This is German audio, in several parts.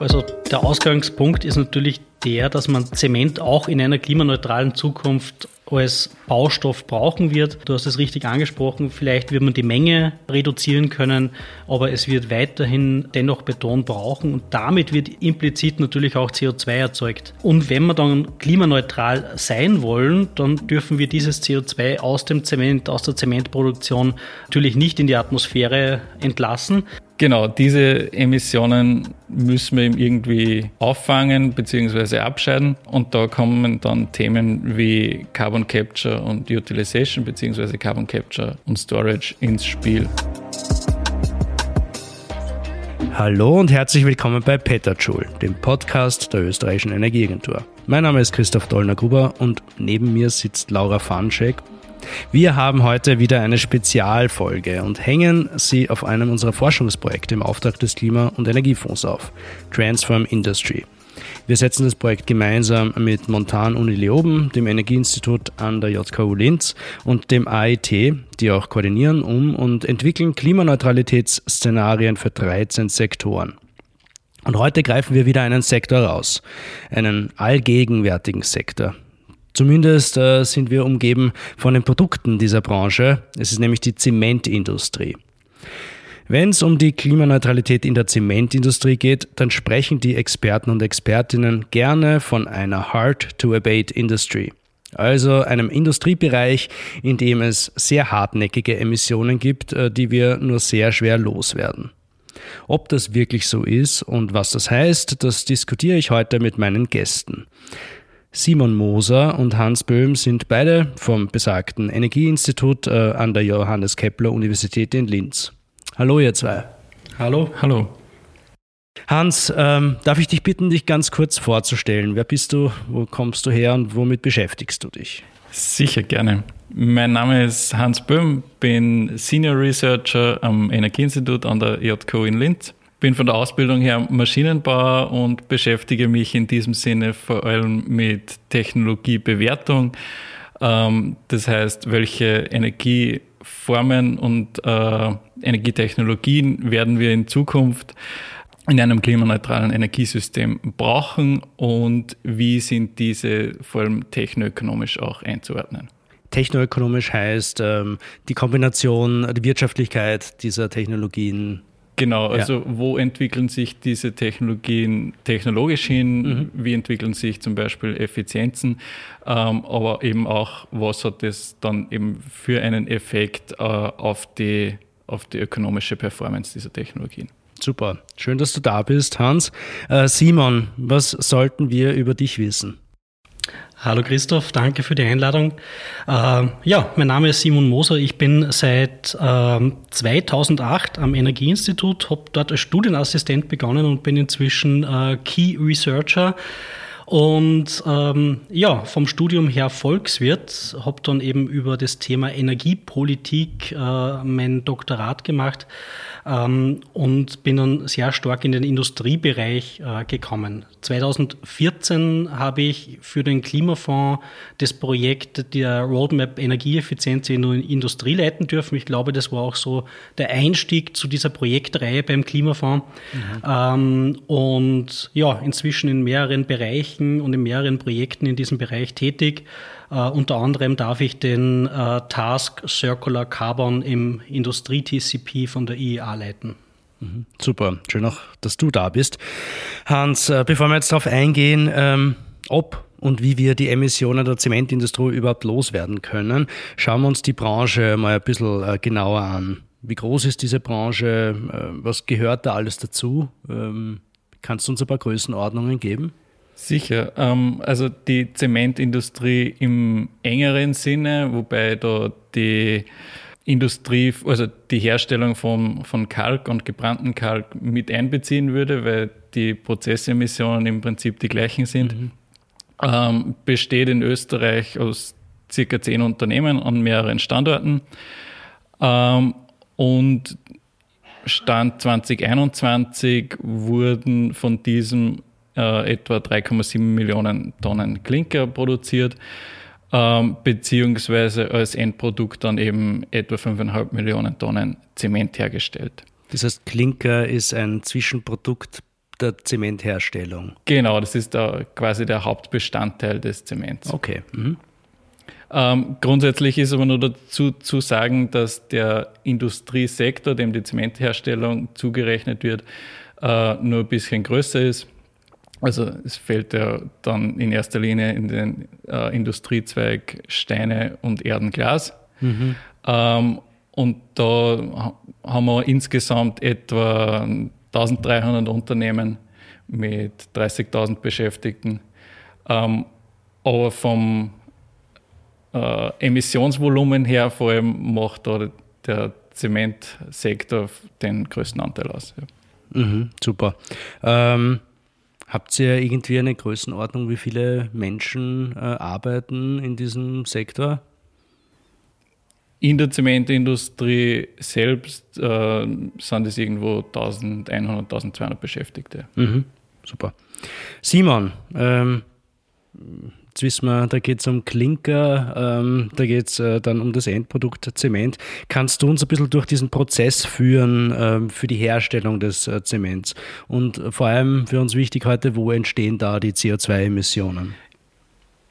Also der Ausgangspunkt ist natürlich der, dass man Zement auch in einer klimaneutralen Zukunft als Baustoff brauchen wird. Du hast es richtig angesprochen, vielleicht wird man die Menge reduzieren können, aber es wird weiterhin dennoch Beton brauchen und damit wird implizit natürlich auch CO2 erzeugt. Und wenn wir dann klimaneutral sein wollen, dann dürfen wir dieses CO2 aus dem Zement, aus der Zementproduktion natürlich nicht in die Atmosphäre entlassen. Genau, diese Emissionen müssen wir irgendwie auffangen bzw. abscheiden. Und da kommen dann Themen wie Carbon Capture und Utilization bzw. Carbon Capture und Storage ins Spiel. Hallo und herzlich willkommen bei Petajoule, dem Podcast der österreichischen Energieagentur. Mein Name ist Christoph Dollner-Gruber und neben mir sitzt Laura Fanschek wir haben heute wieder eine Spezialfolge und hängen sie auf einem unserer Forschungsprojekte im Auftrag des Klima- und Energiefonds auf, Transform Industry. Wir setzen das Projekt gemeinsam mit Montan Uni Leoben, dem Energieinstitut an der JKU Linz und dem AIT, die auch koordinieren, um und entwickeln Klimaneutralitätsszenarien für 13 Sektoren. Und heute greifen wir wieder einen Sektor raus, einen allgegenwärtigen Sektor, Zumindest äh, sind wir umgeben von den Produkten dieser Branche. Es ist nämlich die Zementindustrie. Wenn es um die Klimaneutralität in der Zementindustrie geht, dann sprechen die Experten und Expertinnen gerne von einer Hard-to-Abate Industry. Also einem Industriebereich, in dem es sehr hartnäckige Emissionen gibt, äh, die wir nur sehr schwer loswerden. Ob das wirklich so ist und was das heißt, das diskutiere ich heute mit meinen Gästen. Simon Moser und Hans Böhm sind beide vom besagten Energieinstitut äh, an der Johannes Kepler Universität in Linz. Hallo ihr zwei. Hallo. Hallo. Hans, ähm, darf ich dich bitten, dich ganz kurz vorzustellen? Wer bist du, wo kommst du her und womit beschäftigst du dich? Sicher gerne. Mein Name ist Hans Böhm, bin Senior Researcher am Energieinstitut an der JKU in Linz bin von der Ausbildung her Maschinenbauer und beschäftige mich in diesem Sinne vor allem mit Technologiebewertung. Ähm, das heißt, welche Energieformen und äh, Energietechnologien werden wir in Zukunft in einem klimaneutralen Energiesystem brauchen und wie sind diese vor allem technoökonomisch auch einzuordnen? Technoökonomisch heißt ähm, die Kombination, die Wirtschaftlichkeit dieser Technologien Genau, also ja. wo entwickeln sich diese Technologien technologisch hin, mhm. wie entwickeln sich zum Beispiel Effizienzen, ähm, aber eben auch, was hat das dann eben für einen Effekt äh, auf, die, auf die ökonomische Performance dieser Technologien. Super, schön, dass du da bist, Hans. Äh, Simon, was sollten wir über dich wissen? Hallo Christoph, danke für die Einladung. Äh, ja, mein Name ist Simon Moser. Ich bin seit äh, 2008 am Energieinstitut, habe dort als Studienassistent begonnen und bin inzwischen äh, Key Researcher. Und ähm, ja, vom Studium her Volkswirt, habe dann eben über das Thema Energiepolitik äh, mein Doktorat gemacht ähm, und bin dann sehr stark in den Industriebereich äh, gekommen. 2014 habe ich für den Klimafonds das Projekt der Roadmap Energieeffizienz in der Industrie leiten dürfen. Ich glaube, das war auch so der Einstieg zu dieser Projektreihe beim Klimafonds. Mhm. Ähm, und ja, inzwischen in mehreren Bereichen und in mehreren Projekten in diesem Bereich tätig. Uh, unter anderem darf ich den uh, Task Circular Carbon im Industrie-TCP von der IEA leiten. Mhm. Super, schön auch, dass du da bist. Hans, äh, bevor wir jetzt darauf eingehen, ähm, ob und wie wir die Emissionen der Zementindustrie überhaupt loswerden können, schauen wir uns die Branche mal ein bisschen genauer an. Wie groß ist diese Branche? Was gehört da alles dazu? Ähm, kannst du uns ein paar Größenordnungen geben? Sicher. Ähm, also die Zementindustrie im engeren Sinne, wobei da die Industrie, also die Herstellung von, von Kalk und gebrannten Kalk mit einbeziehen würde, weil die Prozessemissionen im Prinzip die gleichen sind, mhm. ähm, besteht in Österreich aus circa zehn Unternehmen an mehreren Standorten. Ähm, und Stand 2021 wurden von diesem äh, etwa 3,7 Millionen Tonnen Klinker produziert, ähm, beziehungsweise als Endprodukt dann eben etwa 5,5 Millionen Tonnen Zement hergestellt. Das heißt, Klinker ist ein Zwischenprodukt der Zementherstellung. Genau, das ist der, quasi der Hauptbestandteil des Zements. Okay. Mhm. Ähm, grundsätzlich ist aber nur dazu zu sagen, dass der Industriesektor, dem die Zementherstellung zugerechnet wird, äh, nur ein bisschen größer ist. Also es fällt ja dann in erster Linie in den äh, Industriezweig Steine und Erdenglas. Mhm. Ähm, und da haben wir insgesamt etwa 1300 Unternehmen mit 30.000 Beschäftigten. Ähm, aber vom äh, Emissionsvolumen her vor allem macht da der Zementsektor den größten Anteil aus. Ja. Mhm, super. Ähm, habt ihr irgendwie eine Größenordnung, wie viele Menschen äh, arbeiten in diesem Sektor? In der Zementindustrie selbst äh, sind es irgendwo 1100, 1200 Beschäftigte. Mhm, super. Simon, ähm, Jetzt wissen wir, da geht es um Klinker, ähm, da geht es äh, dann um das Endprodukt Zement. Kannst du uns ein bisschen durch diesen Prozess führen ähm, für die Herstellung des äh, Zements? Und vor allem für uns wichtig heute, wo entstehen da die CO2-Emissionen?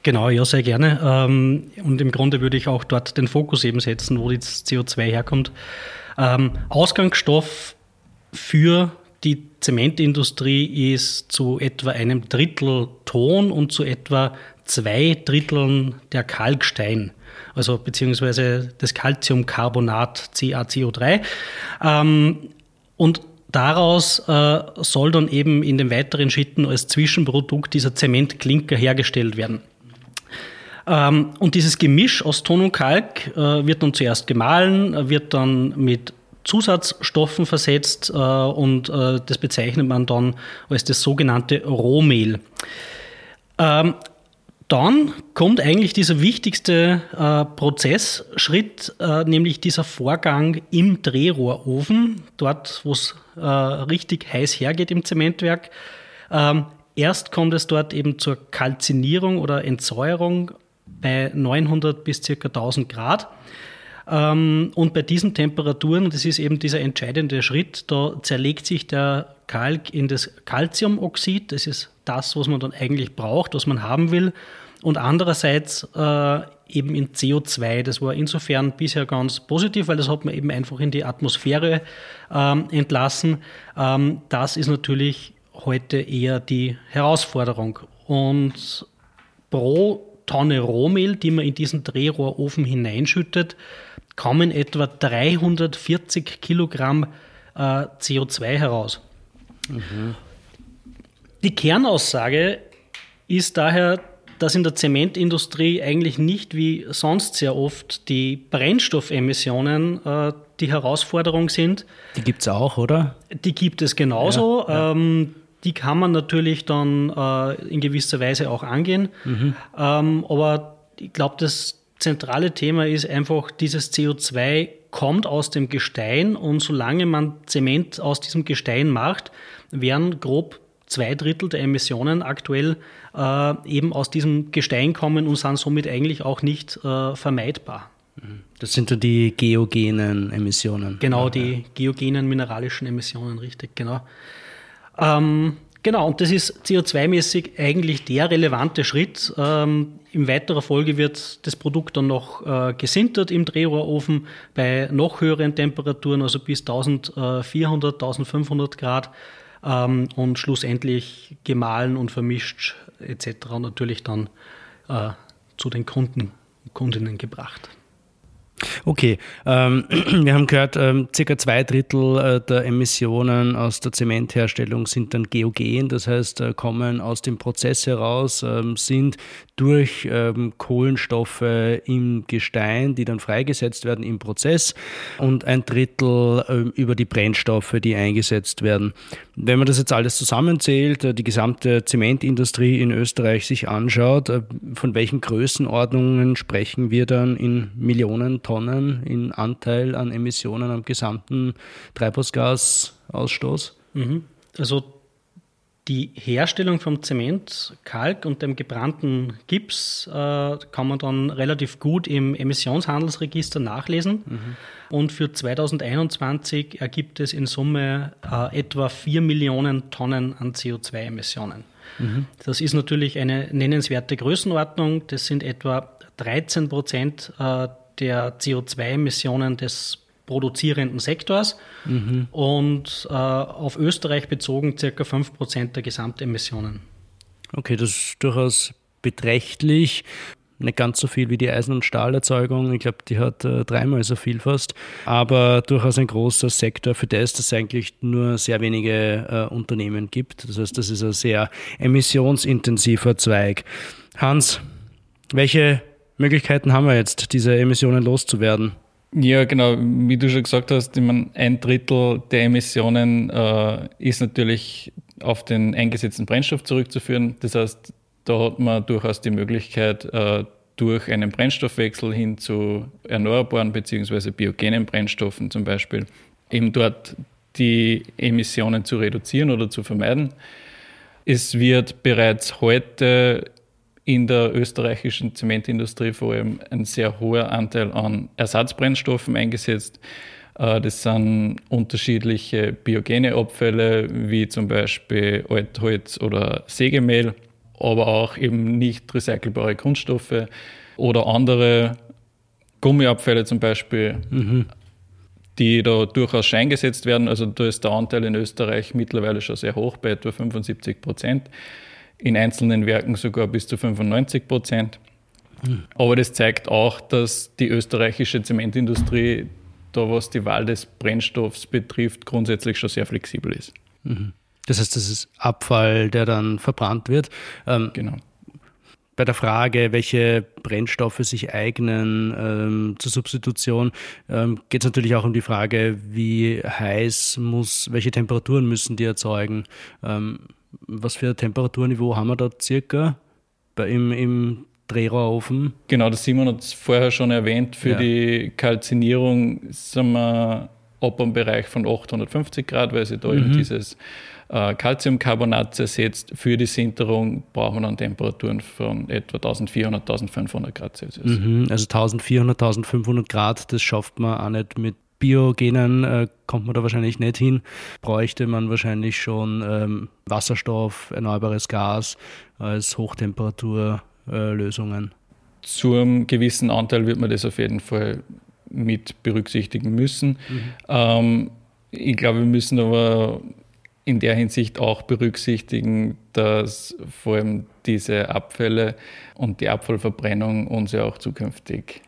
Genau, ja, sehr gerne. Ähm, und im Grunde würde ich auch dort den Fokus eben setzen, wo das CO2 herkommt. Ähm, Ausgangsstoff für die Zementindustrie ist zu etwa einem Drittel Ton und zu etwa zwei Dritteln der Kalkstein, also beziehungsweise das Calciumcarbonat CaCO3. Ähm, und daraus äh, soll dann eben in den weiteren Schritten als Zwischenprodukt dieser Zementklinker hergestellt werden. Ähm, und dieses Gemisch aus Ton und Kalk äh, wird dann zuerst gemahlen, wird dann mit Zusatzstoffen versetzt äh, und äh, das bezeichnet man dann als das sogenannte Rohmehl. Ähm, dann kommt eigentlich dieser wichtigste äh, Prozessschritt, äh, nämlich dieser Vorgang im Drehrohrofen, dort wo es äh, richtig heiß hergeht im Zementwerk. Ähm, erst kommt es dort eben zur Kalzinierung oder Entsäuerung bei 900 bis ca. 1000 Grad. Ähm, und bei diesen Temperaturen, das ist eben dieser entscheidende Schritt, da zerlegt sich der Kalk in das Calciumoxid. Das ist das, was man dann eigentlich braucht, was man haben will. Und andererseits äh, eben in CO2. Das war insofern bisher ganz positiv, weil das hat man eben einfach in die Atmosphäre ähm, entlassen. Ähm, das ist natürlich heute eher die Herausforderung. Und pro Tonne Rohmehl, die man in diesen Drehrohrofen hineinschüttet, kommen etwa 340 Kilogramm äh, CO2 heraus. Mhm. Die Kernaussage ist daher, dass in der Zementindustrie eigentlich nicht wie sonst sehr oft die Brennstoffemissionen äh, die Herausforderung sind. Die gibt es auch, oder? Die gibt es genauso. Ja, ja. Ähm, die kann man natürlich dann äh, in gewisser Weise auch angehen. Mhm. Ähm, aber ich glaube, das zentrale Thema ist einfach, dieses CO2 kommt aus dem Gestein und solange man Zement aus diesem Gestein macht, werden grob zwei Drittel der Emissionen aktuell äh, eben aus diesem Gestein kommen und sind somit eigentlich auch nicht äh, vermeidbar. Das sind dann die geogenen Emissionen. Genau, ja, die ja. geogenen mineralischen Emissionen, richtig, genau. Ähm, Genau, und das ist CO2-mäßig eigentlich der relevante Schritt. Ähm, in weiterer Folge wird das Produkt dann noch äh, gesintert im Drehrohrofen bei noch höheren Temperaturen, also bis 1400, 1500 Grad ähm, und schlussendlich gemahlen und vermischt etc. natürlich dann äh, zu den Kunden und Kundinnen gebracht. Okay, ähm, wir haben gehört, ähm, circa zwei Drittel äh, der Emissionen aus der Zementherstellung sind dann geogen, das heißt, äh, kommen aus dem Prozess heraus, ähm, sind durch ähm, Kohlenstoffe im Gestein, die dann freigesetzt werden im Prozess und ein Drittel ähm, über die Brennstoffe, die eingesetzt werden. Wenn man das jetzt alles zusammenzählt, äh, die gesamte Zementindustrie in Österreich sich anschaut, äh, von welchen Größenordnungen sprechen wir dann in Millionen Tonnen in Anteil an Emissionen am gesamten Treibhausgasausstoß? Mhm. Also die Herstellung vom Zement, Kalk und dem gebrannten Gips äh, kann man dann relativ gut im Emissionshandelsregister nachlesen. Mhm. Und für 2021 ergibt es in Summe äh, etwa 4 Millionen Tonnen an CO2-Emissionen. Mhm. Das ist natürlich eine nennenswerte Größenordnung. Das sind etwa 13 Prozent äh, der CO2-Emissionen des produzierenden Sektors mhm. und äh, auf Österreich bezogen circa 5 Prozent der Gesamtemissionen. Okay, das ist durchaus beträchtlich. Nicht ganz so viel wie die Eisen- und Stahlerzeugung. Ich glaube, die hat äh, dreimal so viel fast. Aber durchaus ein großer Sektor, für das es eigentlich nur sehr wenige äh, Unternehmen gibt. Das heißt, das ist ein sehr emissionsintensiver Zweig. Hans, welche Möglichkeiten haben wir jetzt, diese Emissionen loszuwerden? Ja, genau. Wie du schon gesagt hast, ich meine, ein Drittel der Emissionen äh, ist natürlich auf den eingesetzten Brennstoff zurückzuführen. Das heißt, da hat man durchaus die Möglichkeit, äh, durch einen Brennstoffwechsel hin zu erneuerbaren bzw. biogenen Brennstoffen zum Beispiel, eben dort die Emissionen zu reduzieren oder zu vermeiden. Es wird bereits heute in der österreichischen Zementindustrie vor allem ein sehr hoher Anteil an Ersatzbrennstoffen eingesetzt. Äh, das sind unterschiedliche biogene Abfälle, wie zum Beispiel Altholz oder Sägemehl, aber auch eben nicht recycelbare Kunststoffe oder andere Gummiabfälle zum Beispiel, mhm. die da durchaus schon eingesetzt werden. Also da ist der Anteil in Österreich mittlerweile schon sehr hoch, bei etwa 75 Prozent in einzelnen Werken sogar bis zu 95 Prozent. Aber das zeigt auch, dass die österreichische Zementindustrie da, was die Wahl des Brennstoffs betrifft, grundsätzlich schon sehr flexibel ist. Mhm. Das heißt, das ist Abfall, der dann verbrannt wird. Ähm, genau. Bei der Frage, welche Brennstoffe sich eignen ähm, zur Substitution, ähm, geht es natürlich auch um die Frage, wie heiß muss, welche Temperaturen müssen die erzeugen. Was für ein Temperaturniveau haben wir da circa bei, im, im Drehrohrofen? Genau, das Simon hat es vorher schon erwähnt. Für ja. die Kalzinierung sind wir ab im Bereich von 850 Grad, weil sie da mhm. eben dieses äh, Calciumcarbonat zersetzt. Für die Sinterung brauchen wir dann Temperaturen von etwa 1400, 1500 Grad Celsius. Mhm, also 1400, 1500 Grad, das schafft man auch nicht mit Biogenen äh, kommt man da wahrscheinlich nicht hin. Bräuchte man wahrscheinlich schon ähm, Wasserstoff, erneuerbares Gas als Hochtemperaturlösungen. Äh, Zu einem gewissen Anteil wird man das auf jeden Fall mit berücksichtigen müssen. Mhm. Ähm, ich glaube, wir müssen aber in der Hinsicht auch berücksichtigen, dass vor allem diese Abfälle und die Abfallverbrennung uns ja auch zukünftig.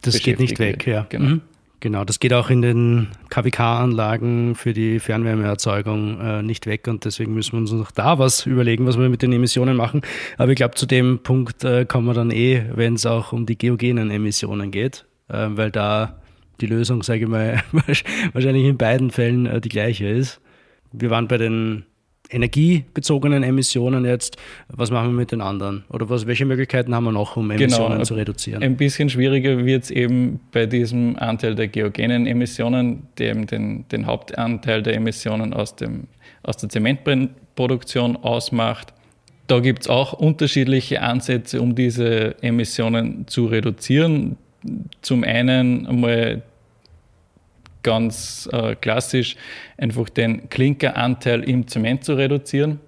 Das geht nicht weg, ja. Genau. Mhm. Genau, das geht auch in den KWK-Anlagen für die Fernwärmeerzeugung äh, nicht weg und deswegen müssen wir uns noch da was überlegen, was wir mit den Emissionen machen. Aber ich glaube, zu dem Punkt äh, kommen wir dann eh, wenn es auch um die geogenen Emissionen geht, äh, weil da die Lösung, sage ich mal, wahrscheinlich in beiden Fällen äh, die gleiche ist. Wir waren bei den energiebezogenen Emissionen jetzt, was machen wir mit den anderen? Oder was, welche Möglichkeiten haben wir noch, um genau, Emissionen genau, zu reduzieren? Ein bisschen schwieriger wird es eben bei diesem Anteil der geogenen Emissionen, der eben den, den Hauptanteil der Emissionen aus, dem, aus der Zementproduktion ausmacht. Da gibt es auch unterschiedliche Ansätze, um diese Emissionen zu reduzieren. Zum einen einmal ganz äh, klassisch, einfach den Klinkeranteil im Zement zu reduzieren.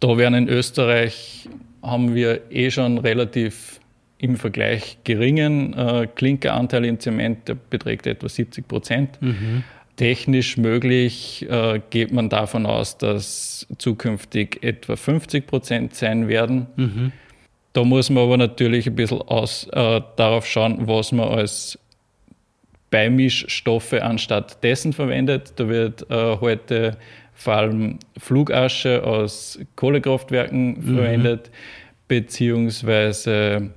Da werden in Österreich, haben wir eh schon relativ im Vergleich geringen äh, Klinkeranteil im Zement, der beträgt etwa 70 Prozent. Mhm. Technisch möglich äh, geht man davon aus, dass zukünftig etwa 50 Prozent sein werden. Mhm. Da muss man aber natürlich ein bisschen aus, äh, darauf schauen, was man als Beimischstoffe anstatt dessen verwendet. Da wird äh, heute vor allem Flugasche aus Kohlekraftwerken mhm. verwendet, beziehungsweise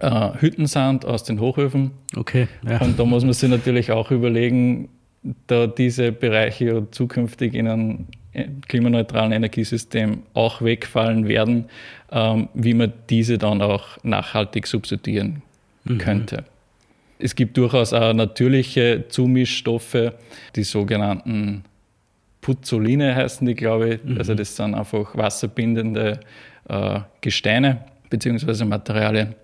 äh, Hüttensand aus den Hochöfen. Okay. Ja. Und da muss man sich natürlich auch überlegen, da diese Bereiche zukünftig in einem äh, klimaneutralen Energiesystem auch wegfallen werden, ähm, wie man diese dann auch nachhaltig substituieren mhm. könnte. Es gibt durchaus auch natürliche Zumischstoffe, die sogenannten Puzzoline heißen die, glaube ich. Mhm. Also das sind einfach wasserbindende äh, Gesteine bzw. Materialien.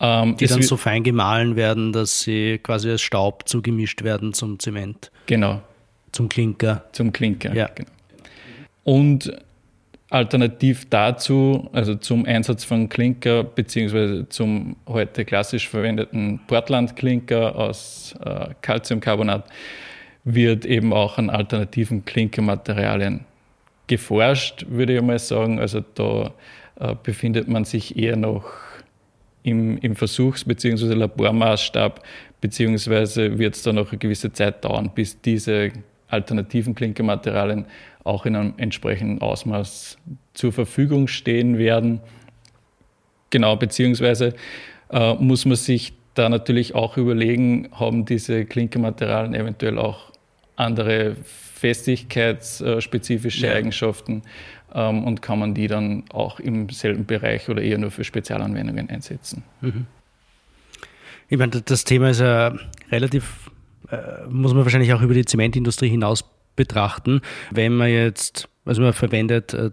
Ähm, die dann so fein gemahlen werden, dass sie quasi als Staub zugemischt werden zum Zement. Genau. Zum Klinker. Zum Klinker, ja. genau. Und alternativ dazu, also zum Einsatz von Klinker beziehungsweise zum heute klassisch verwendeten Portland-Klinker aus äh, Calciumcarbonat, wird eben auch an alternativen Klinkermaterialien geforscht, würde ich mal sagen. Also da äh, befindet man sich eher noch im, im Versuchs- bzw. Labormaßstab, beziehungsweise wird es da noch eine gewisse Zeit dauern, bis diese alternativen Klinkermaterialien auch in einem entsprechenden Ausmaß zur Verfügung stehen werden. Genau, beziehungsweise äh, muss man sich da natürlich auch überlegen, haben diese Klinkermaterialien eventuell auch andere festigkeitsspezifische ja. Eigenschaften ähm, und kann man die dann auch im selben Bereich oder eher nur für Spezialanwendungen einsetzen. Mhm. Ich meine, das Thema ist ja relativ, äh, muss man wahrscheinlich auch über die Zementindustrie hinaus betrachten. Wenn man jetzt, also man verwendet äh,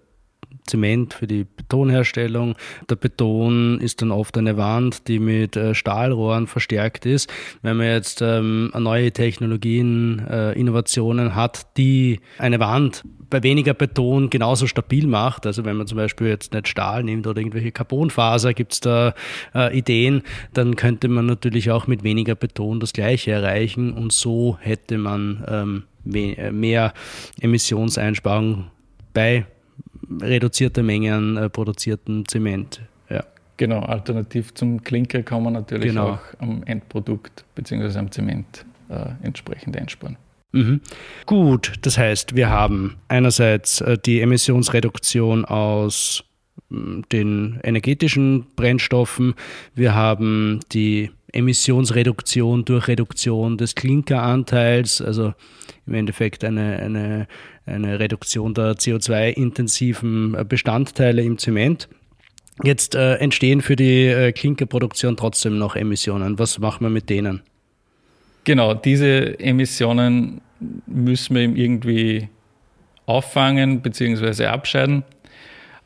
Zement für die Betonherstellung. Der Beton ist dann oft eine Wand, die mit äh, Stahlrohren verstärkt ist. Wenn man jetzt ähm, neue Technologien, äh, Innovationen hat, die eine Wand bei weniger Beton genauso stabil macht. Also wenn man zum Beispiel jetzt nicht Stahl nimmt oder irgendwelche Carbonfaser, gibt es da äh, Ideen, dann könnte man natürlich auch mit weniger Beton das Gleiche erreichen und so hätte man ähm, mehr Emissionseinsparungen bei reduzierte Mengen äh, produzierten Zement. Ja. Genau, alternativ zum Klinker kann man natürlich genau. auch am Endprodukt bzw. am Zement äh, entsprechend einsparen. Mhm. Gut, das heißt, wir haben einerseits äh, die Emissionsreduktion aus mm, den energetischen Brennstoffen, wir haben die Emissionsreduktion durch Reduktion des Klinkeranteils, also im Endeffekt eine, eine, eine Reduktion der CO2-intensiven Bestandteile im Zement. Jetzt äh, entstehen für die äh, Klinkerproduktion trotzdem noch Emissionen. Was machen wir mit denen? Genau, diese Emissionen müssen wir irgendwie auffangen bzw. abscheiden.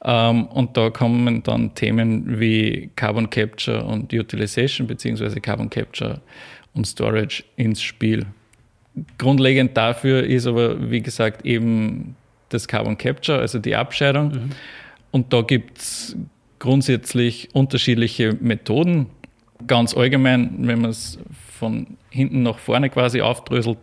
Ähm, und da kommen dann Themen wie Carbon Capture und Utilization bzw. Carbon Capture und Storage ins Spiel. Grundlegend dafür ist aber, wie gesagt, eben das Carbon Capture, also die Abscheidung. Mhm. Und da gibt es grundsätzlich unterschiedliche Methoden. Ganz allgemein, wenn man es von hinten nach vorne quasi aufdröselt,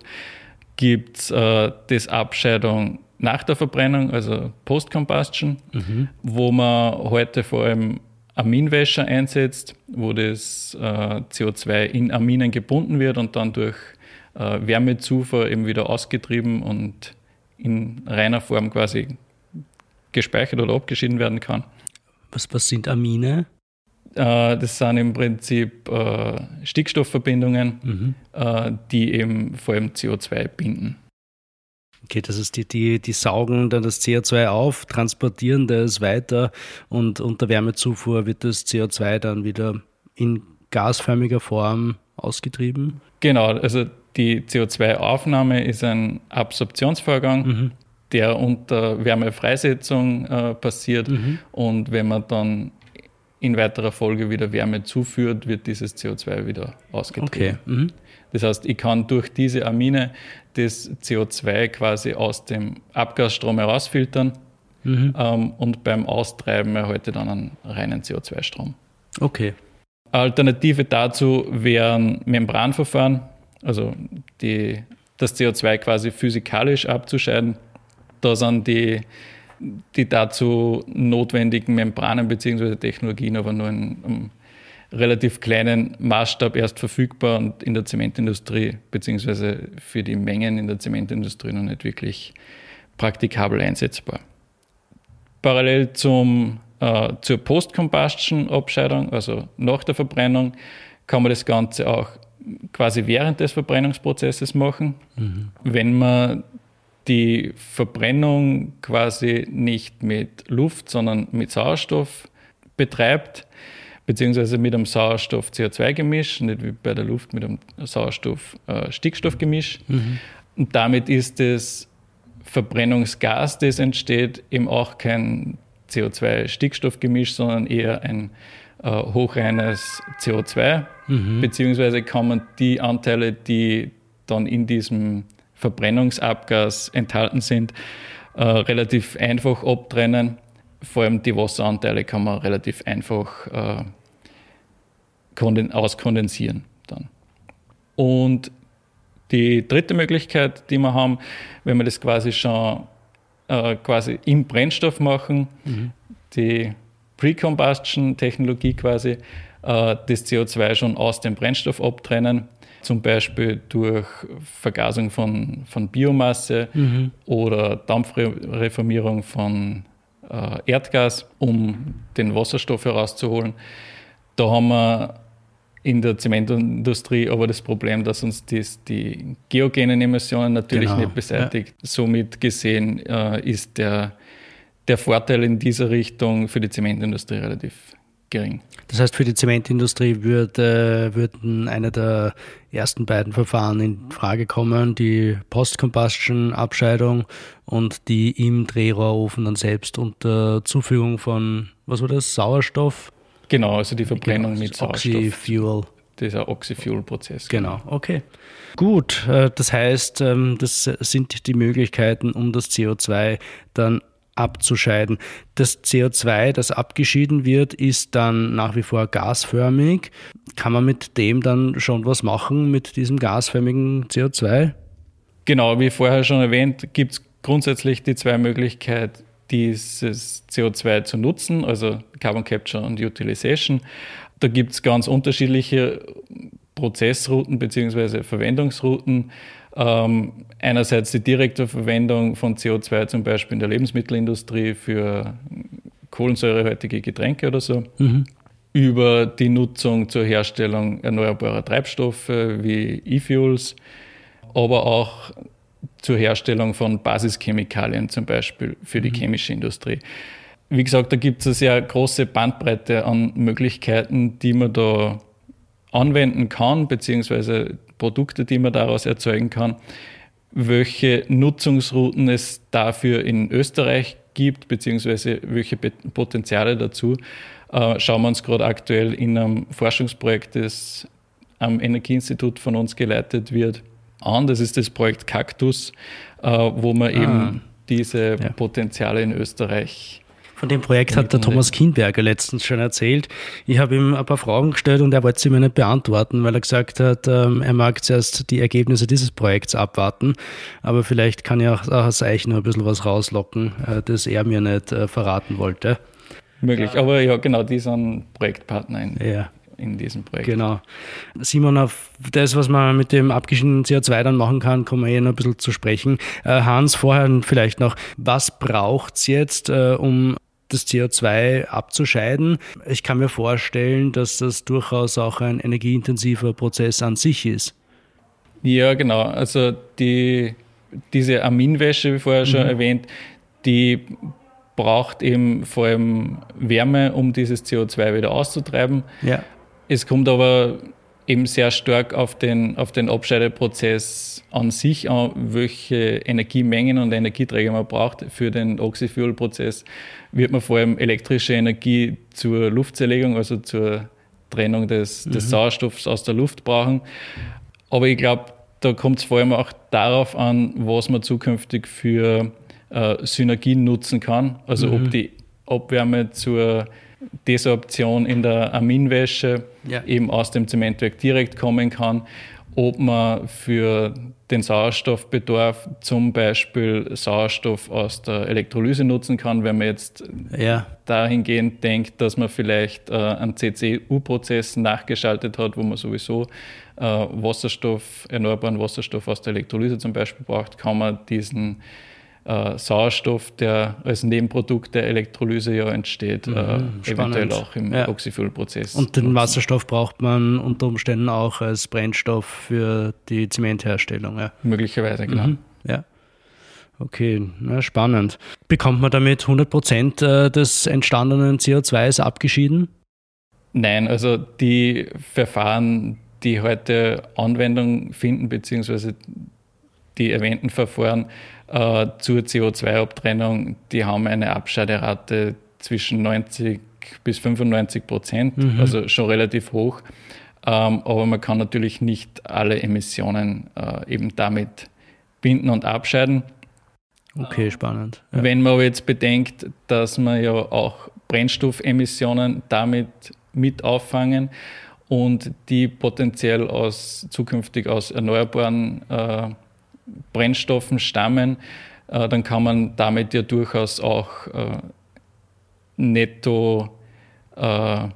gibt es äh, das Abscheidung nach der Verbrennung, also Post-Combustion, mhm. wo man heute vor allem Aminwäscher einsetzt, wo das äh, CO2 in Aminen gebunden wird und dann durch äh, Wärmezufuhr eben wieder ausgetrieben und in reiner Form quasi gespeichert oder abgeschieden werden kann. Was, was sind Amine? Äh, das sind im Prinzip äh, Stickstoffverbindungen, mhm. Äh, die eben vor allem CO2 binden. Okay, das ist die, die, die saugen dann das CO2 auf, transportieren das weiter und unter Wärmezufuhr wird das CO2 dann wieder in gasförmiger Form ausgetrieben? Genau, also die CO2-Aufnahme ist ein Absorptionsvorgang, mhm. der unter Wärmefreisetzung äh, passiert. Mhm. Und wenn man dann in weiterer Folge wieder Wärme zuführt, wird dieses CO2 wieder ausgetrieben. Okay. Mhm. Das heißt, ich kann durch diese Amine das CO2 quasi aus dem Abgasstrom herausfiltern mhm. ähm, und beim Austreiben erhalte dann einen reinen CO2-Strom. Okay. Alternative dazu wären Membranverfahren also die, das CO2 quasi physikalisch abzuscheiden. Da sind die, die dazu notwendigen Membranen bzw. Technologien aber nur in einem relativ kleinen Maßstab erst verfügbar und in der Zementindustrie bzw. für die Mengen in der Zementindustrie noch nicht wirklich praktikabel einsetzbar. Parallel zum, äh, zur Post-Combustion-Abscheidung, also nach der Verbrennung, kann man das Ganze auch quasi während des Verbrennungsprozesses machen. Mhm. Wenn man die Verbrennung quasi nicht mit Luft, sondern mit Sauerstoff betreibt, beziehungsweise mit einem Sauerstoff-CO2-Gemisch, nicht wie bei der Luft mit einem Sauerstoff-Stickstoff-Gemisch. Mhm. Und damit ist das Verbrennungsgas, das entsteht, eben auch kein CO2-Stickstoffgemisch, sondern eher ein äh, hochreines CO2, mhm. beziehungsweise kann man die Anteile, die dann in diesem Verbrennungsabgas enthalten sind, äh, relativ einfach abtrennen. Vor allem die Wasseranteile kann man relativ einfach äh, auskondensieren dann. Und die dritte Möglichkeit, die wir haben, wenn wir das quasi schon äh, quasi im Brennstoff machen, mhm. die Pre-Combustion-Technologie quasi, äh, das CO2 schon aus dem Brennstoff abtrennen, zum Beispiel durch Vergasung von, von Biomasse mhm. oder Dampfreformierung von äh, Erdgas, um den Wasserstoff herauszuholen. Da haben wir in der Zementindustrie aber das Problem, dass uns das, die geogenen Emissionen natürlich genau, nicht beseitigt. Ja. Somit gesehen äh, ist der, der Vorteil in dieser Richtung für die Zementindustrie relativ gering. Das heißt, für die Zementindustrie würde, würden eine der ersten beiden Verfahren in Frage kommen, die Post-Combustion-Abscheidung und die im Drehrohrofen dann selbst unter Zufügung von, was war das, Sauerstoff? Genau, also die Verbrennung genau, mit Sauerstoff. Oxyfuel. Dieser Oxyfuel-Prozess. Genau, okay. Gut, äh, das heißt, ähm, das sind die Möglichkeiten, um das CO2 dann abzuscheiden. Das CO2, das abgeschieden wird, ist dann nach wie vor gasförmig. Kann man mit dem dann schon was machen, mit diesem gasförmigen CO2? Genau, wie vorher schon erwähnt, gibt es grundsätzlich die zwei Möglichkeiten, dieses CO2 zu nutzen, also Carbon Capture und Utilization. Da gibt es ganz unterschiedliche Prozessrouten bzw. Verwendungsrouten. Ähm, einerseits die direkte Verwendung von CO2 zum Beispiel in der Lebensmittelindustrie für kohlensäurehaltige Getränke oder so. Mhm. Über die Nutzung zur Herstellung erneuerbarer Treibstoffe wie E-Fuels, aber auch zur Herstellung von Basischemikalien zum Beispiel für die mhm. chemische Industrie. Wie gesagt, da gibt es eine sehr große Bandbreite an Möglichkeiten, die man da anwenden kann, beziehungsweise Produkte, die man daraus erzeugen kann. Welche Nutzungsrouten es dafür in Österreich gibt, beziehungsweise welche Potenziale dazu, äh, schauen wir uns gerade aktuell in einem Forschungsprojekt, das am Energieinstitut von uns geleitet wird, an. Das ist das Projekt Cactus, äh, wo man ah. eben diese ja. Potenziale in Österreich von dem Projekt hat der Thomas Kinberger letztens schon erzählt. Ich habe ihm ein paar Fragen gestellt und er wollte sie mir nicht beantworten, weil er gesagt hat, ähm, er mag zuerst die Ergebnisse dieses Projekts abwarten. Aber vielleicht kann ja auch aus euch noch ein bisschen was rauslocken, äh, das er mir nicht äh, verraten wollte. Möglich, aber ja, genau, die sind Projektpartner in, ja in diesem Projekt. Genau. Simon, auf das, was man mit dem abgeschiedenen CO2 dann machen kann, kommen wir eh noch ein bisschen zu sprechen. Äh, Hans, vorher vielleicht noch, was braucht es jetzt, äh, um das CO2 abzuscheiden. Ich kann mir vorstellen, dass das durchaus auch ein energieintensiver Prozess an sich ist. Ja, genau. Also die, diese Aminwäsche, wie vorher schon mhm. erwähnt, die braucht eben vor allem Wärme, um dieses CO2 wieder auszutreiben. Ja. Es kommt aber eben sehr stark auf den, auf den Abscheideprozess an sich an, welche Energiemengen und Energieträger man braucht. Für den Oxyfuel-Prozess wird man vor allem elektrische Energie zur Luftzerlegung, also zur Trennung des, des mhm. Sauerstoffs aus der Luft brauchen. Aber ich glaube, da kommt es vor allem auch darauf an, was man zukünftig für äh, Synergien nutzen kann. Also mhm. ob die Abwärme zur Desorption in der Aminwäsche ja. eben aus dem Zementwerk direkt kommen kann, ob man für den Sauerstoffbedarf zum Beispiel Sauerstoff aus der Elektrolyse nutzen kann, wenn man jetzt ja. dahingehend denkt, dass man vielleicht äh, einen CCU-Prozess nachgeschaltet hat, wo man sowieso äh, Wasserstoff, erneuerbaren Wasserstoff aus der Elektrolyse zum Beispiel braucht, kann man diesen äh, Sauerstoff, der als Nebenprodukt der Elektrolyse ja entsteht, mhm, äh, eventuell auch im ja. Oxyfuel-Prozess. Und den nutzen. Wasserstoff braucht man unter Umständen auch als Brennstoff für die Zementherstellung. Ja. Möglicherweise, genau. Mhm, ja. Okay, na, spannend. Bekommt man damit 100 Prozent äh, des entstandenen CO2s abgeschieden? Nein, also die Verfahren, die heute Anwendung finden, beziehungsweise die erwähnten Verfahren äh, zur CO2-Abtrennung, die haben eine Abscheiderate zwischen 90 bis 95 Prozent, mhm. also schon relativ hoch. Ähm, aber man kann natürlich nicht alle Emissionen äh, eben damit binden und abscheiden. Okay, spannend. Ja. Wenn man aber jetzt bedenkt, dass man ja auch Brennstoffemissionen damit mit auffangen und die potenziell aus zukünftig aus erneuerbaren äh, Brennstoffen stammen, äh, dann kann man damit ja durchaus auch äh, netto äh,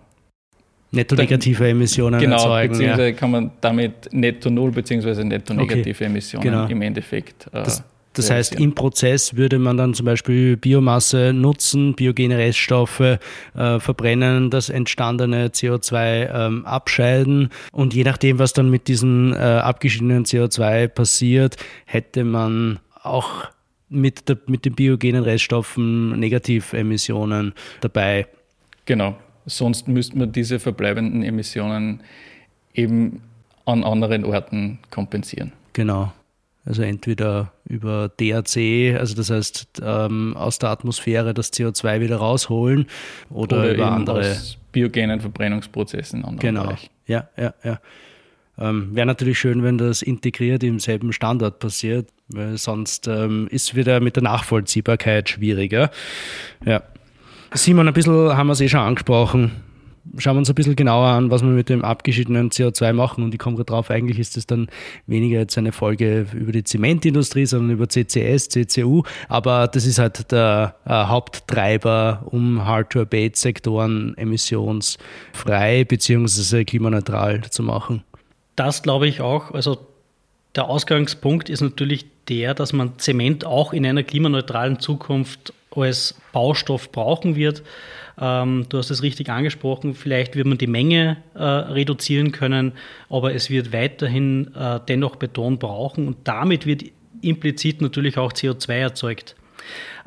netto negative Emissionen genau, erzeugen. Genau, beziehungsweise ja. kann man damit netto null beziehungsweise netto negative okay. Emissionen genau. im Endeffekt. Äh, das, das heißt, im Prozess würde man dann zum Beispiel Biomasse nutzen, biogene Reststoffe äh, verbrennen, das entstandene CO2 ähm, abscheiden und je nachdem, was dann mit diesem äh, abgeschiedenen CO2 passiert, hätte man auch mit, der, mit den biogenen Reststoffen Negativemissionen dabei. Genau. Sonst müsste man diese verbleibenden Emissionen eben an anderen Orten kompensieren. Genau. Also entweder über DAC, also das heißt ähm, aus der Atmosphäre das CO2 wieder rausholen oder, oder über andere aus biogenen Verbrennungsprozessen. Genau. Bereich. Ja, ja, ja. Ähm, Wäre natürlich schön, wenn das integriert im selben Standort passiert, weil sonst ähm, ist wieder mit der Nachvollziehbarkeit schwieriger. Ja. Simon, ein bisschen haben wir es eh schon angesprochen. Schauen wir uns ein bisschen genauer an, was wir mit dem abgeschiedenen CO2 machen. Und ich komme gerade drauf, eigentlich ist es dann weniger jetzt eine Folge über die Zementindustrie, sondern über CCS, CCU. Aber das ist halt der äh, Haupttreiber, um Hard-to-Abate-Sektoren emissionsfrei bzw. klimaneutral zu machen. Das glaube ich auch. Also der Ausgangspunkt ist natürlich der, dass man Zement auch in einer klimaneutralen Zukunft als Baustoff brauchen wird. Ähm, du hast es richtig angesprochen, vielleicht wird man die Menge äh, reduzieren können, aber es wird weiterhin äh, dennoch Beton brauchen und damit wird implizit natürlich auch CO2 erzeugt.